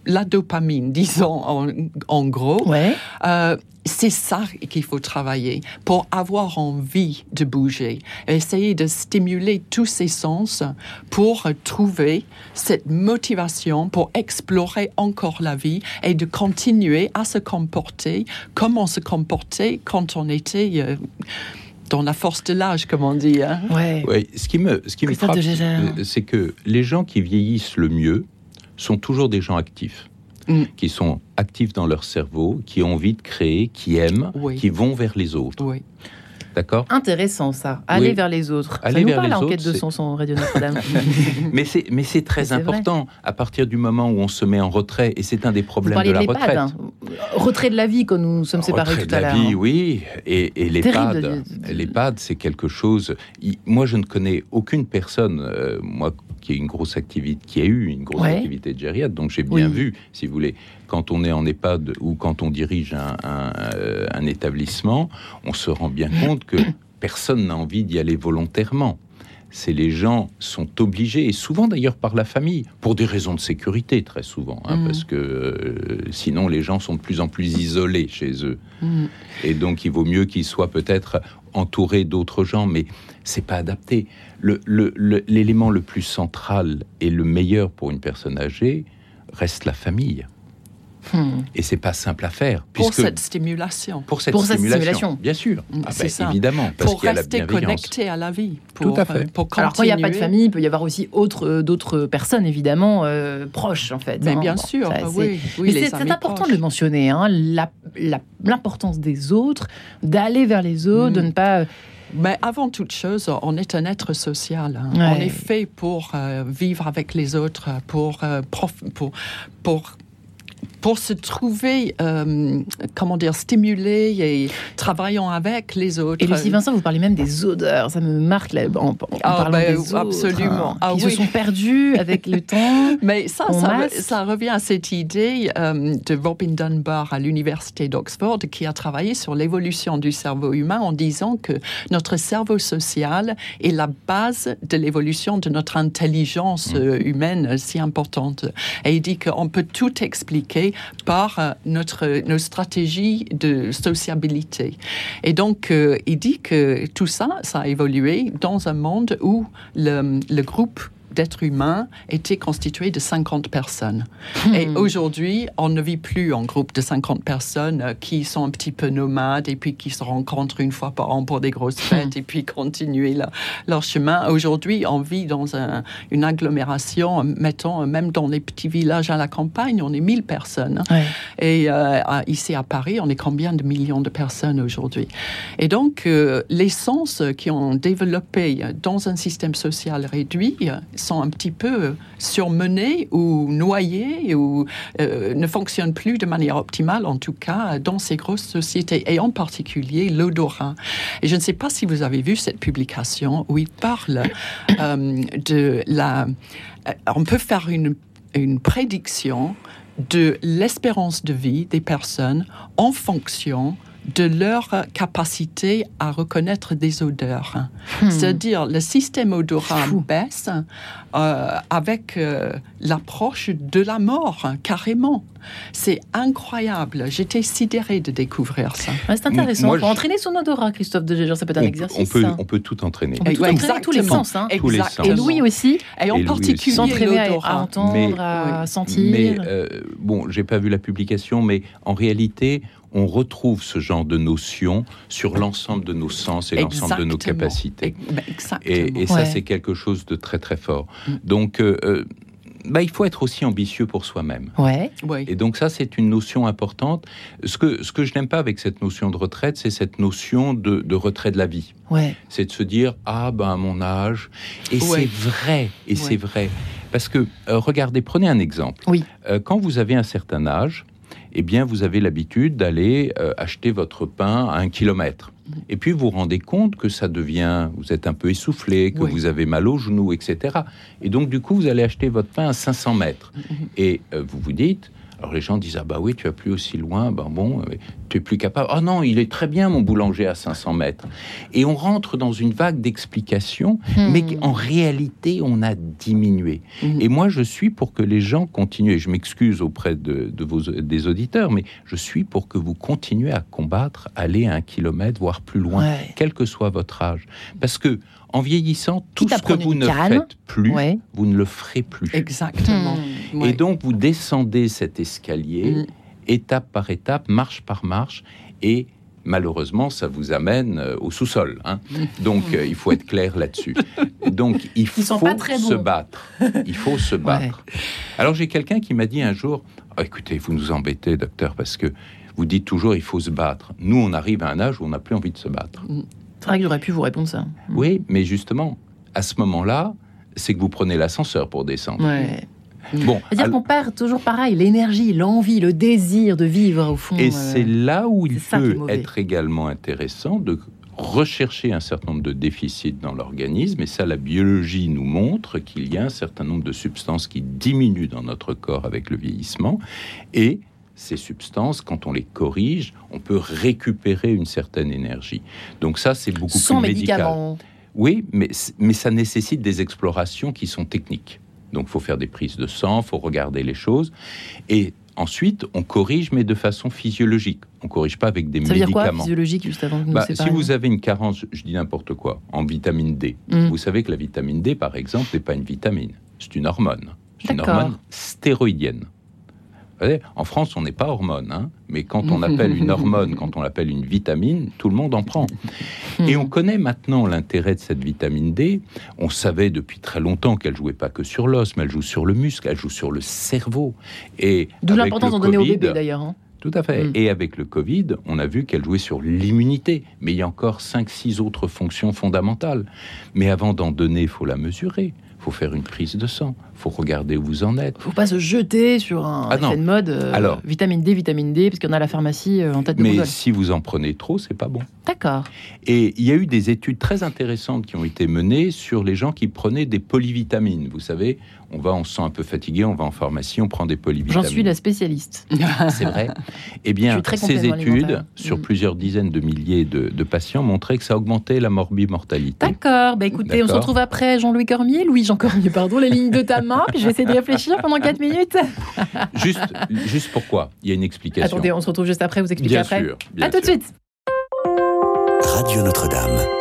la dopamine, disons en, en gros, ouais. euh, c'est ça qu'il faut travailler pour avoir envie de bouger, essayer de stimuler tous ses sens pour trouver cette motivation pour explorer encore la vie et de continuer à se comporter comme on se comportait quand on était euh, dans la force de l'âge, comme on dit. Hein. Ouais. Ce qui me, ce qui me frappe, c'est que les gens qui vieillissent le mieux sont toujours des gens actifs. Mm. qui sont actifs dans leur cerveau, qui ont envie de créer, qui aiment, qui vont vers les autres. Oui. D'accord? Intéressant ça, aller vers les autres. Aller ça nous vers parle les l'enquête de son son Radio Notre-Dame. mais c'est mais c'est très important à partir du moment où on se met en retrait et c'est un des problèmes de la retraite. Hein. Retrait de la vie quand nous sommes séparés tout à l'heure. Retrait de la vie, oui, et, et l'EHPAD, l'EHPAD c'est quelque chose. Moi je ne connais aucune personne, euh, moi qui a une grosse activité, qui a eu une grosse activité de gériatre, donc j'ai bien vu, si vous voulez, quand on est en EHPAD ou quand on dirige un, euh, un établissement, on se rend bien compte que personne n'a envie d'y aller volontairement c'est les gens sont obligés, et souvent d'ailleurs par la famille, pour des raisons de sécurité très souvent, hein, mm. parce que euh, sinon les gens sont de plus en plus isolés chez eux. Mm. Et donc il vaut mieux qu'ils soient peut-être entourés d'autres gens, mais c'est pas adapté. L'élément le, le plus central et le meilleur pour une personne âgée reste la famille. Hmm. Et c'est pas simple à faire. Pour cette stimulation. Pour cette, stimulation, bien sûr. Hmm, ah ben, évidemment. Parce pour rester connecté à la vie. Tout à fait. Pour Alors quand il n'y a pas de famille, il peut y avoir aussi euh, d'autres personnes, évidemment, euh, proches, en fait. Mais hein. bien sûr, oui. c'est important de le mentionner, hein, l'importance des autres, d'aller vers les autres, de hmm. ne pas... Mais avant toute chose, on est un être social. Hein. On est fait pour euh, vivre avec les autres, pour, pour, pour pour se trouver, euh, comment dire, stimulé et travaillant avec les autres. Et Lucie Vincent, vous parlez même des odeurs. Ça me marque là, en, ah, parlant ben, des Absolument. Ah, Ils se sont perdus avec le temps. Mais ça, ça, revient à cette idée euh, de Robin Dunbar à l'université d'Oxford qui a travaillé sur l'évolution du cerveau humain en disant que notre cerveau social est la base de l'évolution de notre intelligence mm. euh, humaine si importante. Et il dit qu'on peut tout expliquer par euh, notre, nos stratégies de sociabilité. Et donc, euh, il dit que tout ça, ça a évolué dans un monde où le, le groupe d'êtres humains était constitué de 50 personnes. Hmm. Et aujourd'hui, on ne vit plus en groupe de 50 personnes euh, qui sont un petit peu nomades et puis qui se rencontrent une fois par an pour des grosses hmm. fêtes et puis continuer leur chemin. Aujourd'hui, on vit dans une agglomération, mettons, même dans les petits villages à la campagne, on est 1000 personnes. Et euh, ici à Paris, on est combien de millions de personnes aujourd'hui? Et donc, euh, les sens qui ont développé dans un système social réduit, sont un petit peu surmenés ou noyés ou euh, ne fonctionnent plus de manière optimale, en tout cas, dans ces grosses sociétés, et en particulier l'odorat. Et je ne sais pas si vous avez vu cette publication où il parle euh, de la... euh, On peut faire une, une prédiction de l'espérance de vie des personnes en fonction de leur capacité à reconnaître des odeurs. C'est-à-dire le système odorat baisse euh, avec euh, l'approche de la mort, carrément. C'est incroyable. J'étais sidérée de découvrir ça. Ouais, c'est intéressant. Moi, on peut je- entraîner son odorat, Christophe de Gégère, ça peut être un on, exercice. on peut, ça. on peut tout entraîner. On peut tout entraîner tous les exactement. sens. Hein. Tous les Exactement. Et Louis aussi. Et en Et particulier S'entraîner à, entendre, Mais- à Oui. sentir. Mais euh, bon, j'ai pas vu la publication, mais en réalité, on retrouve ce genre de notions sur l'ensemble de nos sens et l'ensemble de nos capacités. Et- Exactement. Et, et ça, Ouais. c'est quelque chose de très très fort. Mm. Donc, euh, euh, bah, il faut être aussi ambitieux pour soi-même. Ouais. Et donc ça, c'est une notion importante. Ce que, ce que je n'aime pas avec cette notion de retraite, c'est cette notion de, de retrait de la vie. Ouais. C'est de se dire, ah ben à mon âge, et Ouais. c'est vrai, et Ouais. c'est vrai. Parce que, euh, regardez, prenez un exemple. Oui. Euh, quand vous avez un certain âge, eh bien, vous avez l'habitude d'aller euh, acheter votre pain à un kilomètre. Et puis, vous vous rendez compte que ça devient, vous êtes un peu essoufflé, que Oui. vous avez mal aux genoux, etc. Et donc, du coup, vous allez acheter votre pain à 500 mètres. Et euh, vous vous dites, alors les gens disent, ah bah oui, tu vas plus aussi loin, ben bon, tu es plus capable. Ah non, il est très bien, mon boulanger, à 500 mètres. Et on rentre dans une vague d'explications, Hmm. mais en réalité, on a diminué. Mhm. Et moi, je suis pour que les gens continuent, et je m'excuse auprès de, de vos, des auditeurs, mais je suis pour que vous continuez à combattre, aller à un kilomètre, voire plus loin, Ouais. quel que soit votre âge. Parce que, en vieillissant, tout Quitte ce que vous ne canne, faites plus, Ouais. vous ne le ferez plus. Exactement. Hmm. Et donc, vous descendez cet escalier, Mm. étape par étape, marche par marche, et malheureusement, ça vous amène euh, au sous-sol. hein. Donc, euh, il faut être clair là-dessus. Donc, il faut se bons. battre. Il faut se battre. Alors, j'ai quelqu'un qui m'a dit un jour, Ah, écoutez, vous nous embêtez, docteur, parce que vous dites toujours, il faut se battre. Nous, on arrive à un âge où on n'a plus envie de se battre. C'est vrai que j'aurais pu vous répondre ça. Oui, mais justement, à ce moment-là, c'est que vous prenez l'ascenseur pour descendre. Ouais. Bon, C'est-à-dire alors- qu'on perd toujours pareil, l'énergie, l'envie, le désir de vivre au fond. Et euh, c'est là où il peut être également intéressant de rechercher un certain nombre de déficits dans l'organisme. Et ça, la biologie nous montre qu'il y a un certain nombre de substances qui diminuent dans notre corps avec le vieillissement. Et ces substances, quand on les corrige, on peut récupérer une certaine énergie. Donc ça, c'est beaucoup sans plus médical. médicaments. Oui, mais, mais ça nécessite des explorations qui sont techniques. Donc, il faut faire des prises de sang, il faut regarder les choses. Et ensuite, on corrige, mais de façon physiologique. On corrige pas avec des Ça veut dire quoi, médicaments. physiologique, juste avant Bah, si vous avez une carence, je dis n'importe quoi, en vitamine D, Mm. vous savez que la vitamine D, par exemple, n'est pas une vitamine, c'est une hormone. C'est une hormone stéroïdienne. En France, on n'est pas hormone, hein, mais quand on appelle une hormone, quand on l'appelle une vitamine, tout le monde en prend. Et on connaît maintenant l'intérêt de cette vitamine D. On savait depuis très longtemps qu'elle jouait pas que sur l'os, mais elle joue sur le muscle, elle joue sur le cerveau. Et D'où l'importance d'en donner au Covid- bébé d'ailleurs. hein. Tout à fait. Mm. Et avec le Covid, on a vu qu'elle jouait sur l'immunité. Mais il y a encore 5-6 autres fonctions fondamentales. Mais avant d'en donner, il faut la mesurer. Il faut faire une prise de sang. Faut regarder où vous en êtes. Faut pas se jeter sur un Ah effet de mode. euh, Alors. vitamine D, vitamine D, parce qu'on a la pharmacie euh, en tête de Mais Google. si vous en prenez trop, c'est pas bon. D'accord. Et il y a eu des études très intéressantes qui ont été menées sur les gens qui prenaient des polyvitamines. Vous savez, on va, on se sent un peu fatigué, on va en pharmacie, on prend des J'en polyvitamines. suis la spécialiste. C'est vrai. Eh bien, ces études sur Mm. plusieurs dizaines de milliers de, de patients montraient que ça augmentait la morbimortalité. D'accord. Bah écoutez, on se retrouve après Jean-Louis Cormier, Louis-Jean Cormier, pardon, les lignes de ta main, puis je vais essayer de réfléchir pendant 4 minutes. Juste, juste pourquoi Il y a une explication. Attendez, on se retrouve juste après, vous expliquez bien après. sûr. bien à tout de suite. Radio Notre-Dame.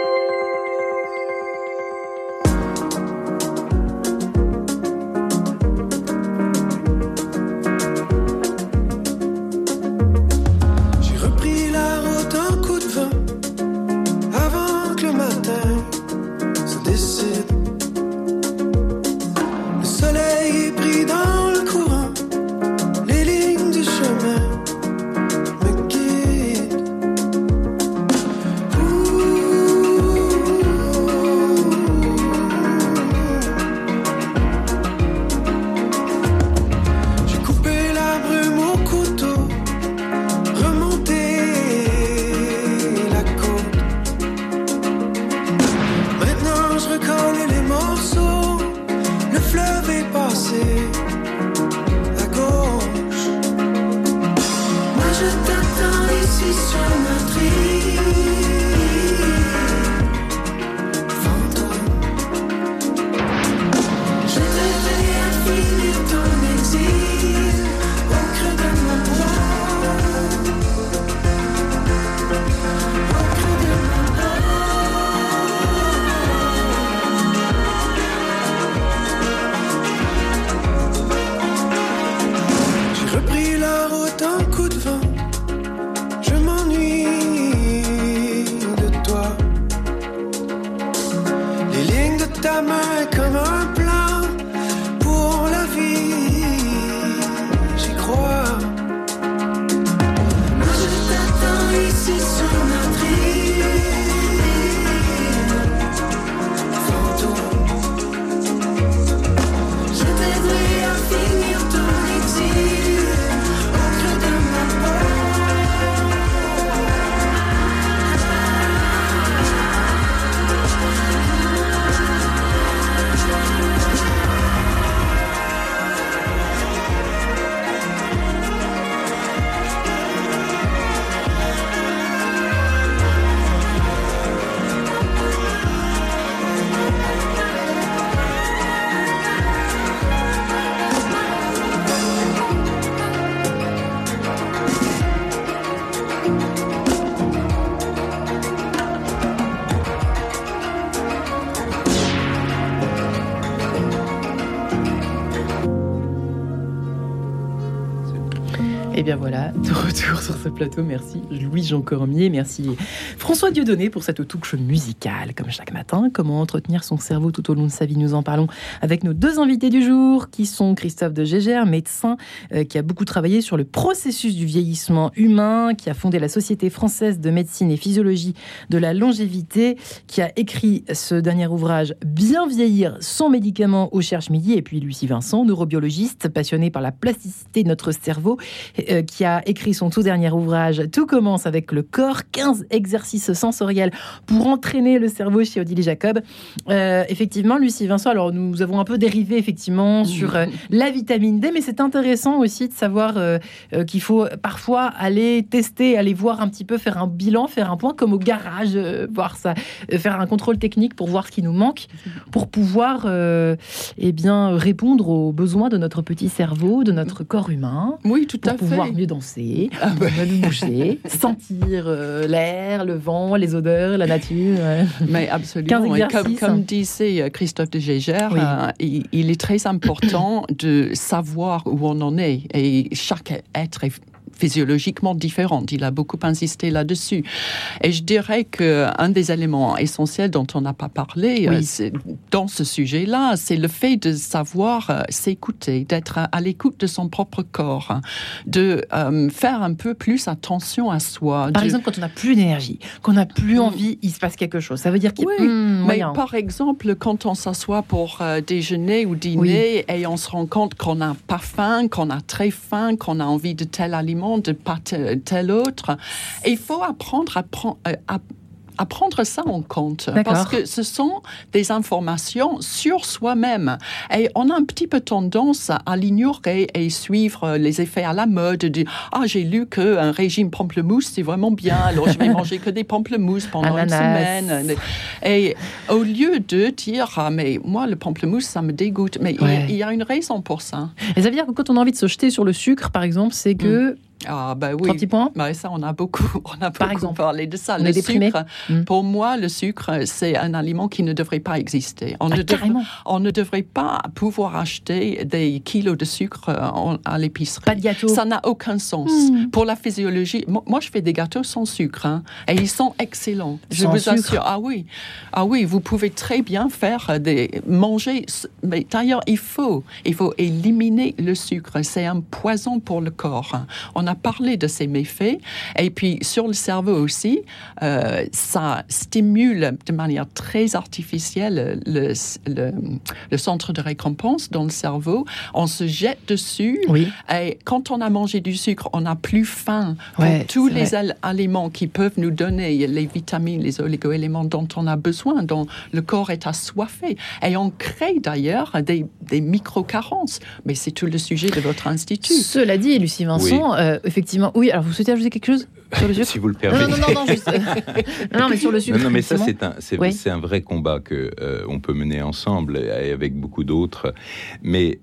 Merci Louis-Jean Cormier, merci François Dieudonné pour cette touche musicale, comme chaque matin. Comment entretenir son cerveau tout au long de sa vie Nous en parlons avec nos deux invités du jour, qui sont Christophe de Gégère, médecin, euh, qui a beaucoup travaillé sur le processus du vieillissement humain, qui a fondé la Société française de médecine et physiologie de la longévité, qui a écrit ce dernier ouvrage Bien vieillir sans médicaments au Cherche Midi, et puis Lucie Vincent, neurobiologiste, passionné par la plasticité de notre cerveau, euh, qui a écrit son tout dernier ouvrage Tout commence avec le corps, 15 exercices sensoriels pour entraîner le cerveau chez Odile Jacob. Euh, effectivement, Lucie Vincent, alors nous avons un peu dérivé effectivement sur euh, la vitamine D, mais c'est intéressant aussi de savoir qu'il faut parfois aller tester, aller voir un petit peu, faire un bilan, faire un point comme au garage, voir ça, faire un contrôle technique pour voir ce qui nous manque, pour pouvoir eh bien, répondre aux besoins de notre petit cerveau, de notre corps humain. Oui, tout à fait pouvoir mieux danser, ah mieux bouger, sentir euh, l'air, le vent, les odeurs, la nature. Mais absolument. Et comme, comme, disait euh, Christophe de Gégère, euh, il, il, est très important de savoir où on en est. Et chaque être est physiologiquement différentes. Il a beaucoup insisté là-dessus. Et je dirais qu'un des éléments essentiels dont on n'a pas parlé euh, dans ce sujet-là, c'est le fait de savoir euh, s'écouter, d'être à, l'écoute de son propre corps, de euh, faire un peu plus attention à soi. Par exemple, quand on n'a plus d'énergie, qu'on n'a plus mm. envie, il se passe quelque chose. Ça veut dire qu'il oui, hmm, mais par exemple, quand on s'assoit pour déjeuner ou dîner et on se rend compte qu'on n'a pas faim, qu'on a très faim, qu'on a envie de tel aliment, de pas tel autre. il faut apprendre à, euh, prendre ça en compte. Parce que ce sont des informations sur soi-même. Et on a un petit peu tendance à l'ignorer et suivre les effets à la mode de ah j'ai lu que un régime pamplemousse c'est vraiment bien alors je vais manger que des pamplemousses pendant une semaine et au lieu de dire ah mais moi le pamplemousse ça me dégoûte mais il, y a une raison pour ça. Et ça veut dire que quand on a envie de se jeter sur le sucre par exemple c'est que mm. Ah bah oui. Petit point. Bah, ça, on a beaucoup, on a Par exemple, parlé de ça. On le sucre, hmm. pour moi, le sucre, c'est un aliment qui ne devrait pas exister. On, ah, ne, on ne devrait pas pouvoir acheter des kilos de sucre euh, à l'épicerie. Pas de gâteau. Ça n'a aucun sens. Hmm. Pour la physiologie, moi, je fais des gâteaux sans sucre hein, et ils sont excellents. Je vous assure. Ah oui, ah oui, vous pouvez très bien faire des manger. Mais d'ailleurs, il faut, il faut éliminer le sucre. C'est un poison pour le corps. On a parlé de ces méfaits. Et puis sur le cerveau aussi, euh, ça stimule de manière très artificielle le, le, centre de récompense dans le cerveau. On se jette dessus. Oui. Et quand on a mangé du sucre, on n'a plus faim pour tous les aliments qui peuvent nous donner les vitamines, les oligo-éléments dont on a besoin, dont le corps est assoiffé. Et on crée d'ailleurs des, des micro-carences. Mais c'est tout le sujet de votre institut. Cela dit, Lucie Vincent, euh, effectivement, oui, alors vous souhaitez ajouter quelque chose sur le sucre Si vous le permettez. Non, non, non, non, non, mais sur le sucre. Non, mais ça, c'est un, c'est, un vrai combat que euh, on peut mener ensemble et avec beaucoup d'autres. Mais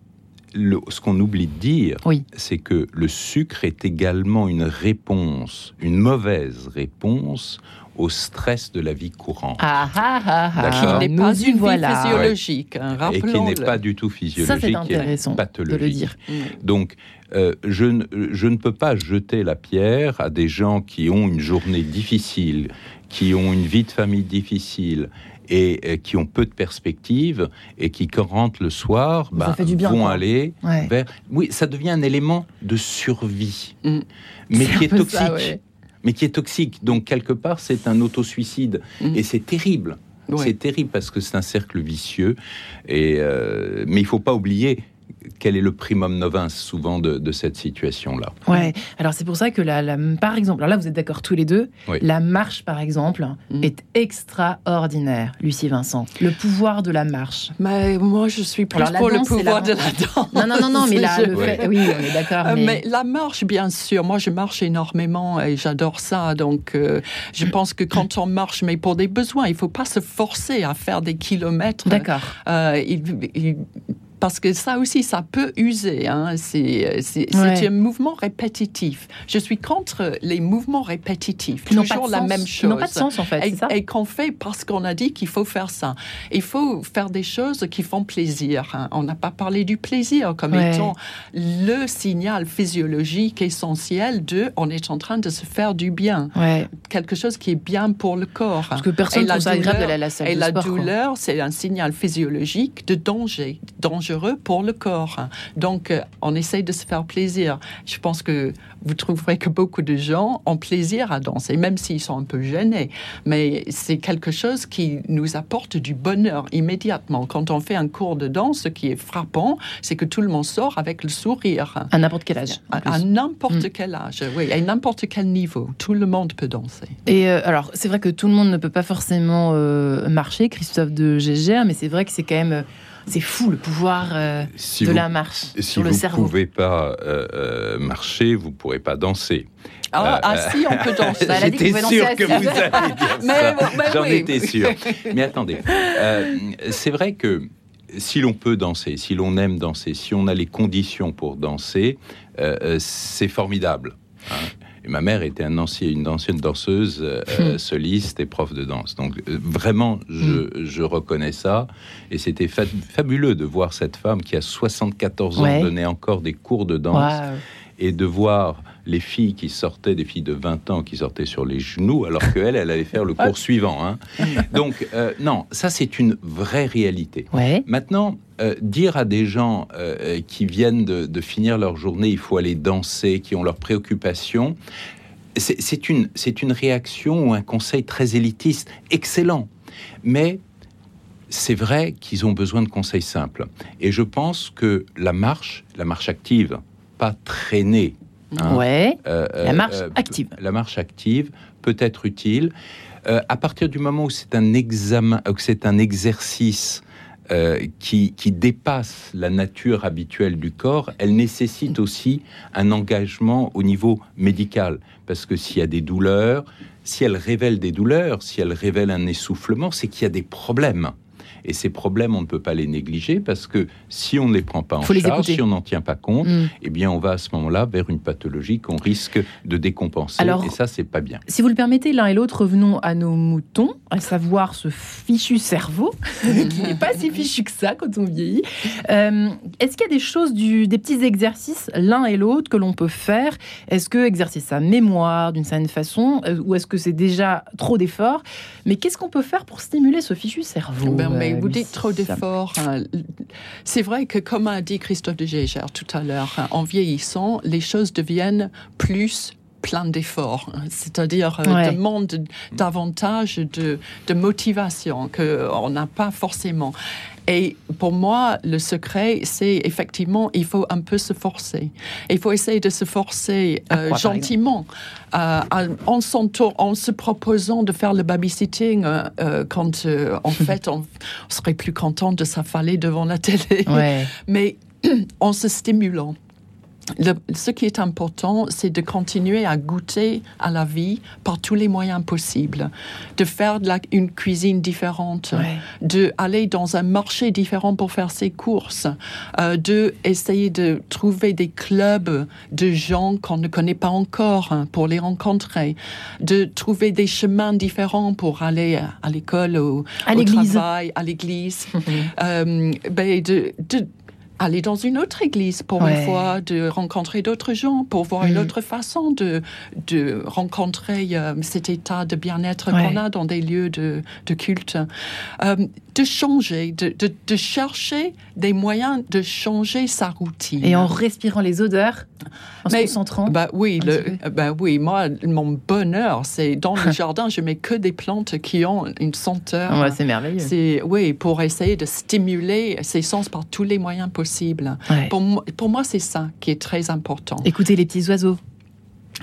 le, ce qu'on oublie de dire, oui. c'est que le sucre est également une réponse, une mauvaise réponse au stress de la vie courante. Ah, ah, ah, ah. qui n'est pas une voilà. physiologique. Hein, et qui n'est pas du tout physiologique, Ça, c'est intéressant pathologique. De le dire. Donc, euh, je, ne, je ne peux pas jeter la pierre à des gens qui ont une journée difficile, qui ont une vie de famille difficile et euh, qui ont peu de perspectives et qui, quand rentrent le soir, bah, vont aller vers. Oui, ça devient un élément de survie, mm. mais qui est toxique mais qui est toxique. Donc, quelque part, c'est un autosuicide. suicide mm. Et c'est terrible. C'est terrible parce que c'est un cercle vicieux. Et, euh, mais il ne faut pas oublier quel est le primum novin souvent de, cette situation-là? Ouais, alors c'est pour ça que, la, par exemple, alors là vous êtes d'accord tous les deux, la marche par exemple mm. est extraordinaire, Lucie Vincent. Le pouvoir de la marche. Mais moi je suis plus pour le pouvoir de la danse. Non, non, non, non mais là, le fait, oui, on est d'accord. Euh, mais... la marche, bien sûr, moi je marche énormément et j'adore ça. Donc euh, je pense que quand on marche, mais pour des besoins, il ne faut pas se forcer à faire des kilomètres. D'accord. Euh, parce que ça aussi, ça peut user. Hein. C'est un mouvement répétitif. Je suis contre les mouvements répétitifs. Toujours la même chose. n'ont pas de sens, en fait. Et, qu'on fait parce qu'on a dit qu'il faut faire ça. Il faut faire des choses qui font plaisir. Hein. On n'a pas parlé du plaisir comme étant le signal physiologique essentiel de on est en train de se faire du bien. Quelque chose qui est bien pour le corps. Parce que personne ne agréable à la salle Et la douleur, c'est un signal physiologique de danger. danger dangereux pour le corps. Donc, euh, on essaye de se faire plaisir. Je pense que vous trouverez que beaucoup de gens ont plaisir à danser, même s'ils sont un peu gênés. Mais c'est quelque chose qui nous apporte du bonheur immédiatement. Quand on fait un cours de danse, ce qui est frappant, c'est que tout le monde sort avec le sourire. À n'importe quel âge. À, n'importe mm. quel âge, oui, à n'importe quel niveau. Tout le monde peut danser. Et euh, alors, c'est vrai que tout le monde ne peut pas forcément euh, marcher, Christophe de Gégère, mais c'est vrai que c'est quand même c'est fou le pouvoir euh, de la marche sur le cerveau. Si vous ne pouvez pas euh, euh, marcher, vous ne pourrez pas danser. Ah, ah si, on peut danser. J'étais sûr que vous alliez dire ça. J'en étais sûr. Mais attendez, c'est vrai que si l'on peut danser, si l'on aime danser, si on a les conditions pour danser, c'est formidable. Hein ma mère était un ancien, une ancienne danseuse, euh, hmm. soliste et prof de danse. Donc euh, vraiment, hmm. je, reconnais ça. Et c'était fabuleux de voir cette femme qui a 74 ans donner encore des cours de danse. Et de voir les filles qui sortaient, des filles de 20 ans qui sortaient sur les genoux, alors qu'elle, elle allait faire le cours suivant. Hein. Donc, euh, non, ça c'est une vraie réalité. Maintenant, euh, dire à des gens euh, qui viennent de, finir leur journée, il faut aller danser, qui ont leurs préoccupations, c'est une, une réaction ou un conseil très élitiste, excellent. Mais c'est vrai qu'ils ont besoin de conseils simples. Et je pense que la marche, la marche active, pas traîner. Hein, ouais, la marche active. La marche active peut être utile. à partir du moment où c'est un examen, que c'est un exercice euh, qui, dépasse la nature habituelle du corps, elle nécessite aussi un engagement au niveau médical. Parce que s'il y a des douleurs, si elle révèle des douleurs, si elle révèle un essoufflement, c'est qu'il y a des problèmes. Et ces problèmes, on ne peut pas les négliger parce que si on ne les prend pas en charge, si on n'en tient pas compte, mm. eh bien, on va à ce moment-là vers une pathologie qu'on risque de décompenser. et ça, c'est pas bien. Si vous le permettez, l'un et l'autre, revenons à nos moutons, à savoir ce fichu cerveau, qui n'est pas si fichu que ça quand on vieillit. Euh, est-ce qu'il y a des choses, du, des petits exercices, l'un et l'autre, que l'on peut faire? Est-ce que exercer sa mémoire d'une certaine façon, euh, ou est-ce que c'est déjà trop d'efforts? Mais qu'est-ce qu'on peut faire pour stimuler ce fichu cerveau? Ben, dites trop d'efforts. C'est vrai que, comme a dit Christophe de Gégère tout à l'heure, hein, en vieillissant, les choses deviennent plus plein d'efforts, c'est-à-dire euh, demande davantage de, de motivation qu'on n'a pas forcément. Et pour moi, le secret, c'est effectivement, il faut un peu se forcer. Il faut essayer de se forcer euh, gentiment, euh, en, en, se proposant de faire le babysitting euh, quand, en fait, on, serait plus content de s'affaler devant la télé. Mais en se stimulant ce qui est important, c'est de continuer à goûter à la vie par tous les moyens possibles, de faire de une cuisine différente, de aller dans un marché différent pour faire ses courses, euh, de essayer de trouver des clubs de gens qu'on ne connaît pas encore hein, pour les rencontrer, de trouver des chemins différents pour aller à l'école, au, au travail, à l'église, euh, ben de, de aller dans une autre église pour une fois, de rencontrer d'autres gens, pour voir une mm. autre façon de, de rencontrer euh, cet état de bien-être qu'on a dans des lieux de, de culte. Euh, de changer, de, de, de, chercher des moyens de changer sa routine. Et en respirant les odeurs, en se concentrant. Bah oui, le, bah oui, moi, mon bonheur, c'est dans le jardin, je mets que des plantes qui ont une senteur. Ouais, c'est merveilleux. C'est oui, pour essayer de stimuler ses sens par tous les moyens possibles. Pour, pour moi, c'est ça qui est très important. Écoutez les petits oiseaux.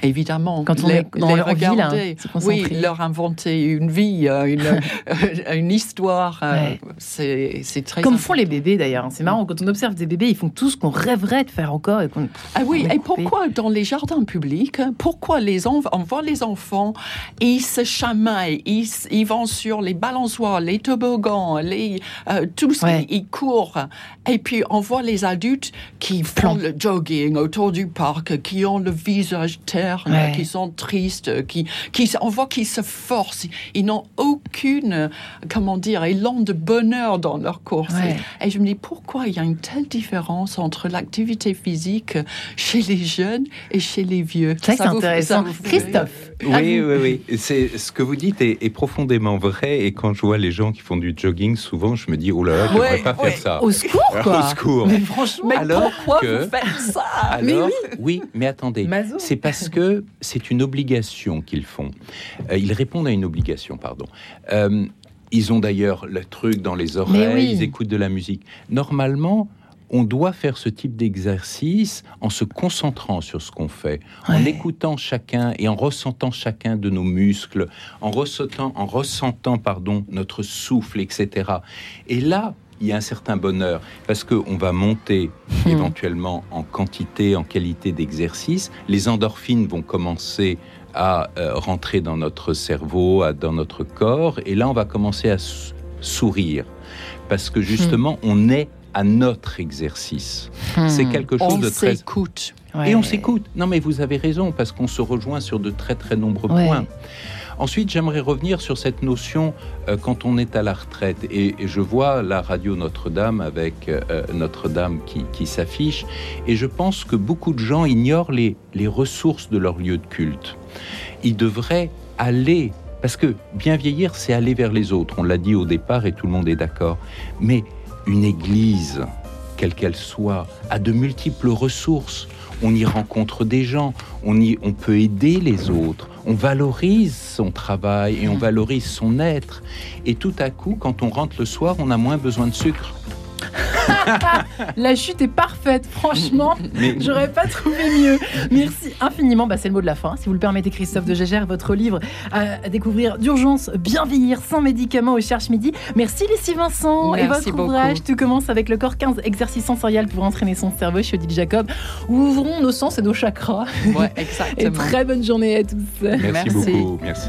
Évidemment. Quand on les, est dans les leur vie, là, regarder, oui, leur inventer une vie, euh, une, euh, une histoire, euh, Ouais. c'est très Comme important. font les bébés d'ailleurs. C'est marrant, quand on observe des bébés, ils font tout ce qu'on rêverait de faire encore. Et qu'on- Ah oui, et pourquoi dans les jardins publics, pourquoi les on voit les enfants, ils se chamaillent, ils, vont sur les balançoires, les toboggans, les, euh, tout ce Ouais. ils courent. Et puis on voit les adultes qui font Plan. le jogging autour du parc, qui ont le visage Ouais. qui sont tristes, qui, qui, on voit qu'ils se forcent, ils n'ont aucune, comment dire, élan de bonheur dans leur course. Ouais. Et je me dis, pourquoi il y a une telle différence entre l'activité physique chez les jeunes et chez les vieux? C'est intéressant. vous Christophe. Oui, oui, oui. C'est ce que vous dites est, est profondément vrai. Et quand je vois les gens qui font du jogging, souvent, je me dis, oh là là, je ne Ouais, devrais pas ouais. faire ça. Au secours, quoi. Au secours. Mais franchement, Mais Alors pourquoi que- vous faites ça? Alors, oui. mais attendez. C'est parce que c'est une obligation qu'ils font. Euh, ils répondent à une obligation, pardon. Euh, ils ont d'ailleurs le truc dans les oreilles, oui. ils écoutent de la musique. Normalement, on doit faire ce type d'exercice en se concentrant sur ce qu'on fait, en écoutant chacun et en ressentant chacun de nos muscles, en ressentant, en ressentant pardon, notre souffle, etc. Et là, il y a un certain bonheur parce qu'on va monter Hmm. éventuellement en quantité, en qualité d'exercice. Les endorphines vont commencer à euh, rentrer dans notre cerveau, à- dans notre corps, et là, on va commencer à sou- sourire parce que justement, on est à notre exercice. Hmm. C'est quelque chose On de très s'écoute. Ouais. et on s'écoute. Non, mais vous avez raison, parce qu'on se rejoint sur de très très nombreux Ouais. points. Ensuite, j'aimerais revenir sur cette notion euh, quand on est à la retraite. Et, je vois la radio Notre-Dame avec euh, Notre-Dame qui, qui s'affiche. Et je pense que beaucoup de gens ignorent les, les ressources de leur lieu de culte. Ils devraient aller, parce que bien vieillir, c'est aller vers les autres. On l'a dit au départ et tout le monde est d'accord. Mais une église, quelle qu'elle soit, a de multiples ressources. On y rencontre des gens, on, y, on peut aider les autres, on valorise son travail et on valorise son être. Et tout à coup, quand on rentre le soir, on a moins besoin de sucre. La chute est parfaite, franchement. Mais J'aurais pas trouvé mieux. Merci infiniment. Bah, c'est le mot de la fin. Si vous le permettez, Christophe de Gégère, votre livre à découvrir d'urgence, bien vieillir sans médicaments au Cherche Midi. Merci Lucie Vincent. Et votre beaucoup. ouvrage, tout commence avec le corps 15 exercices sensoriels pour entraîner son cerveau chez Odile Jacob. Ouvrons nos sens et nos chakras. Ouais, Et exactement. très bonne journée à tous. merci, Merci. beaucoup, merci.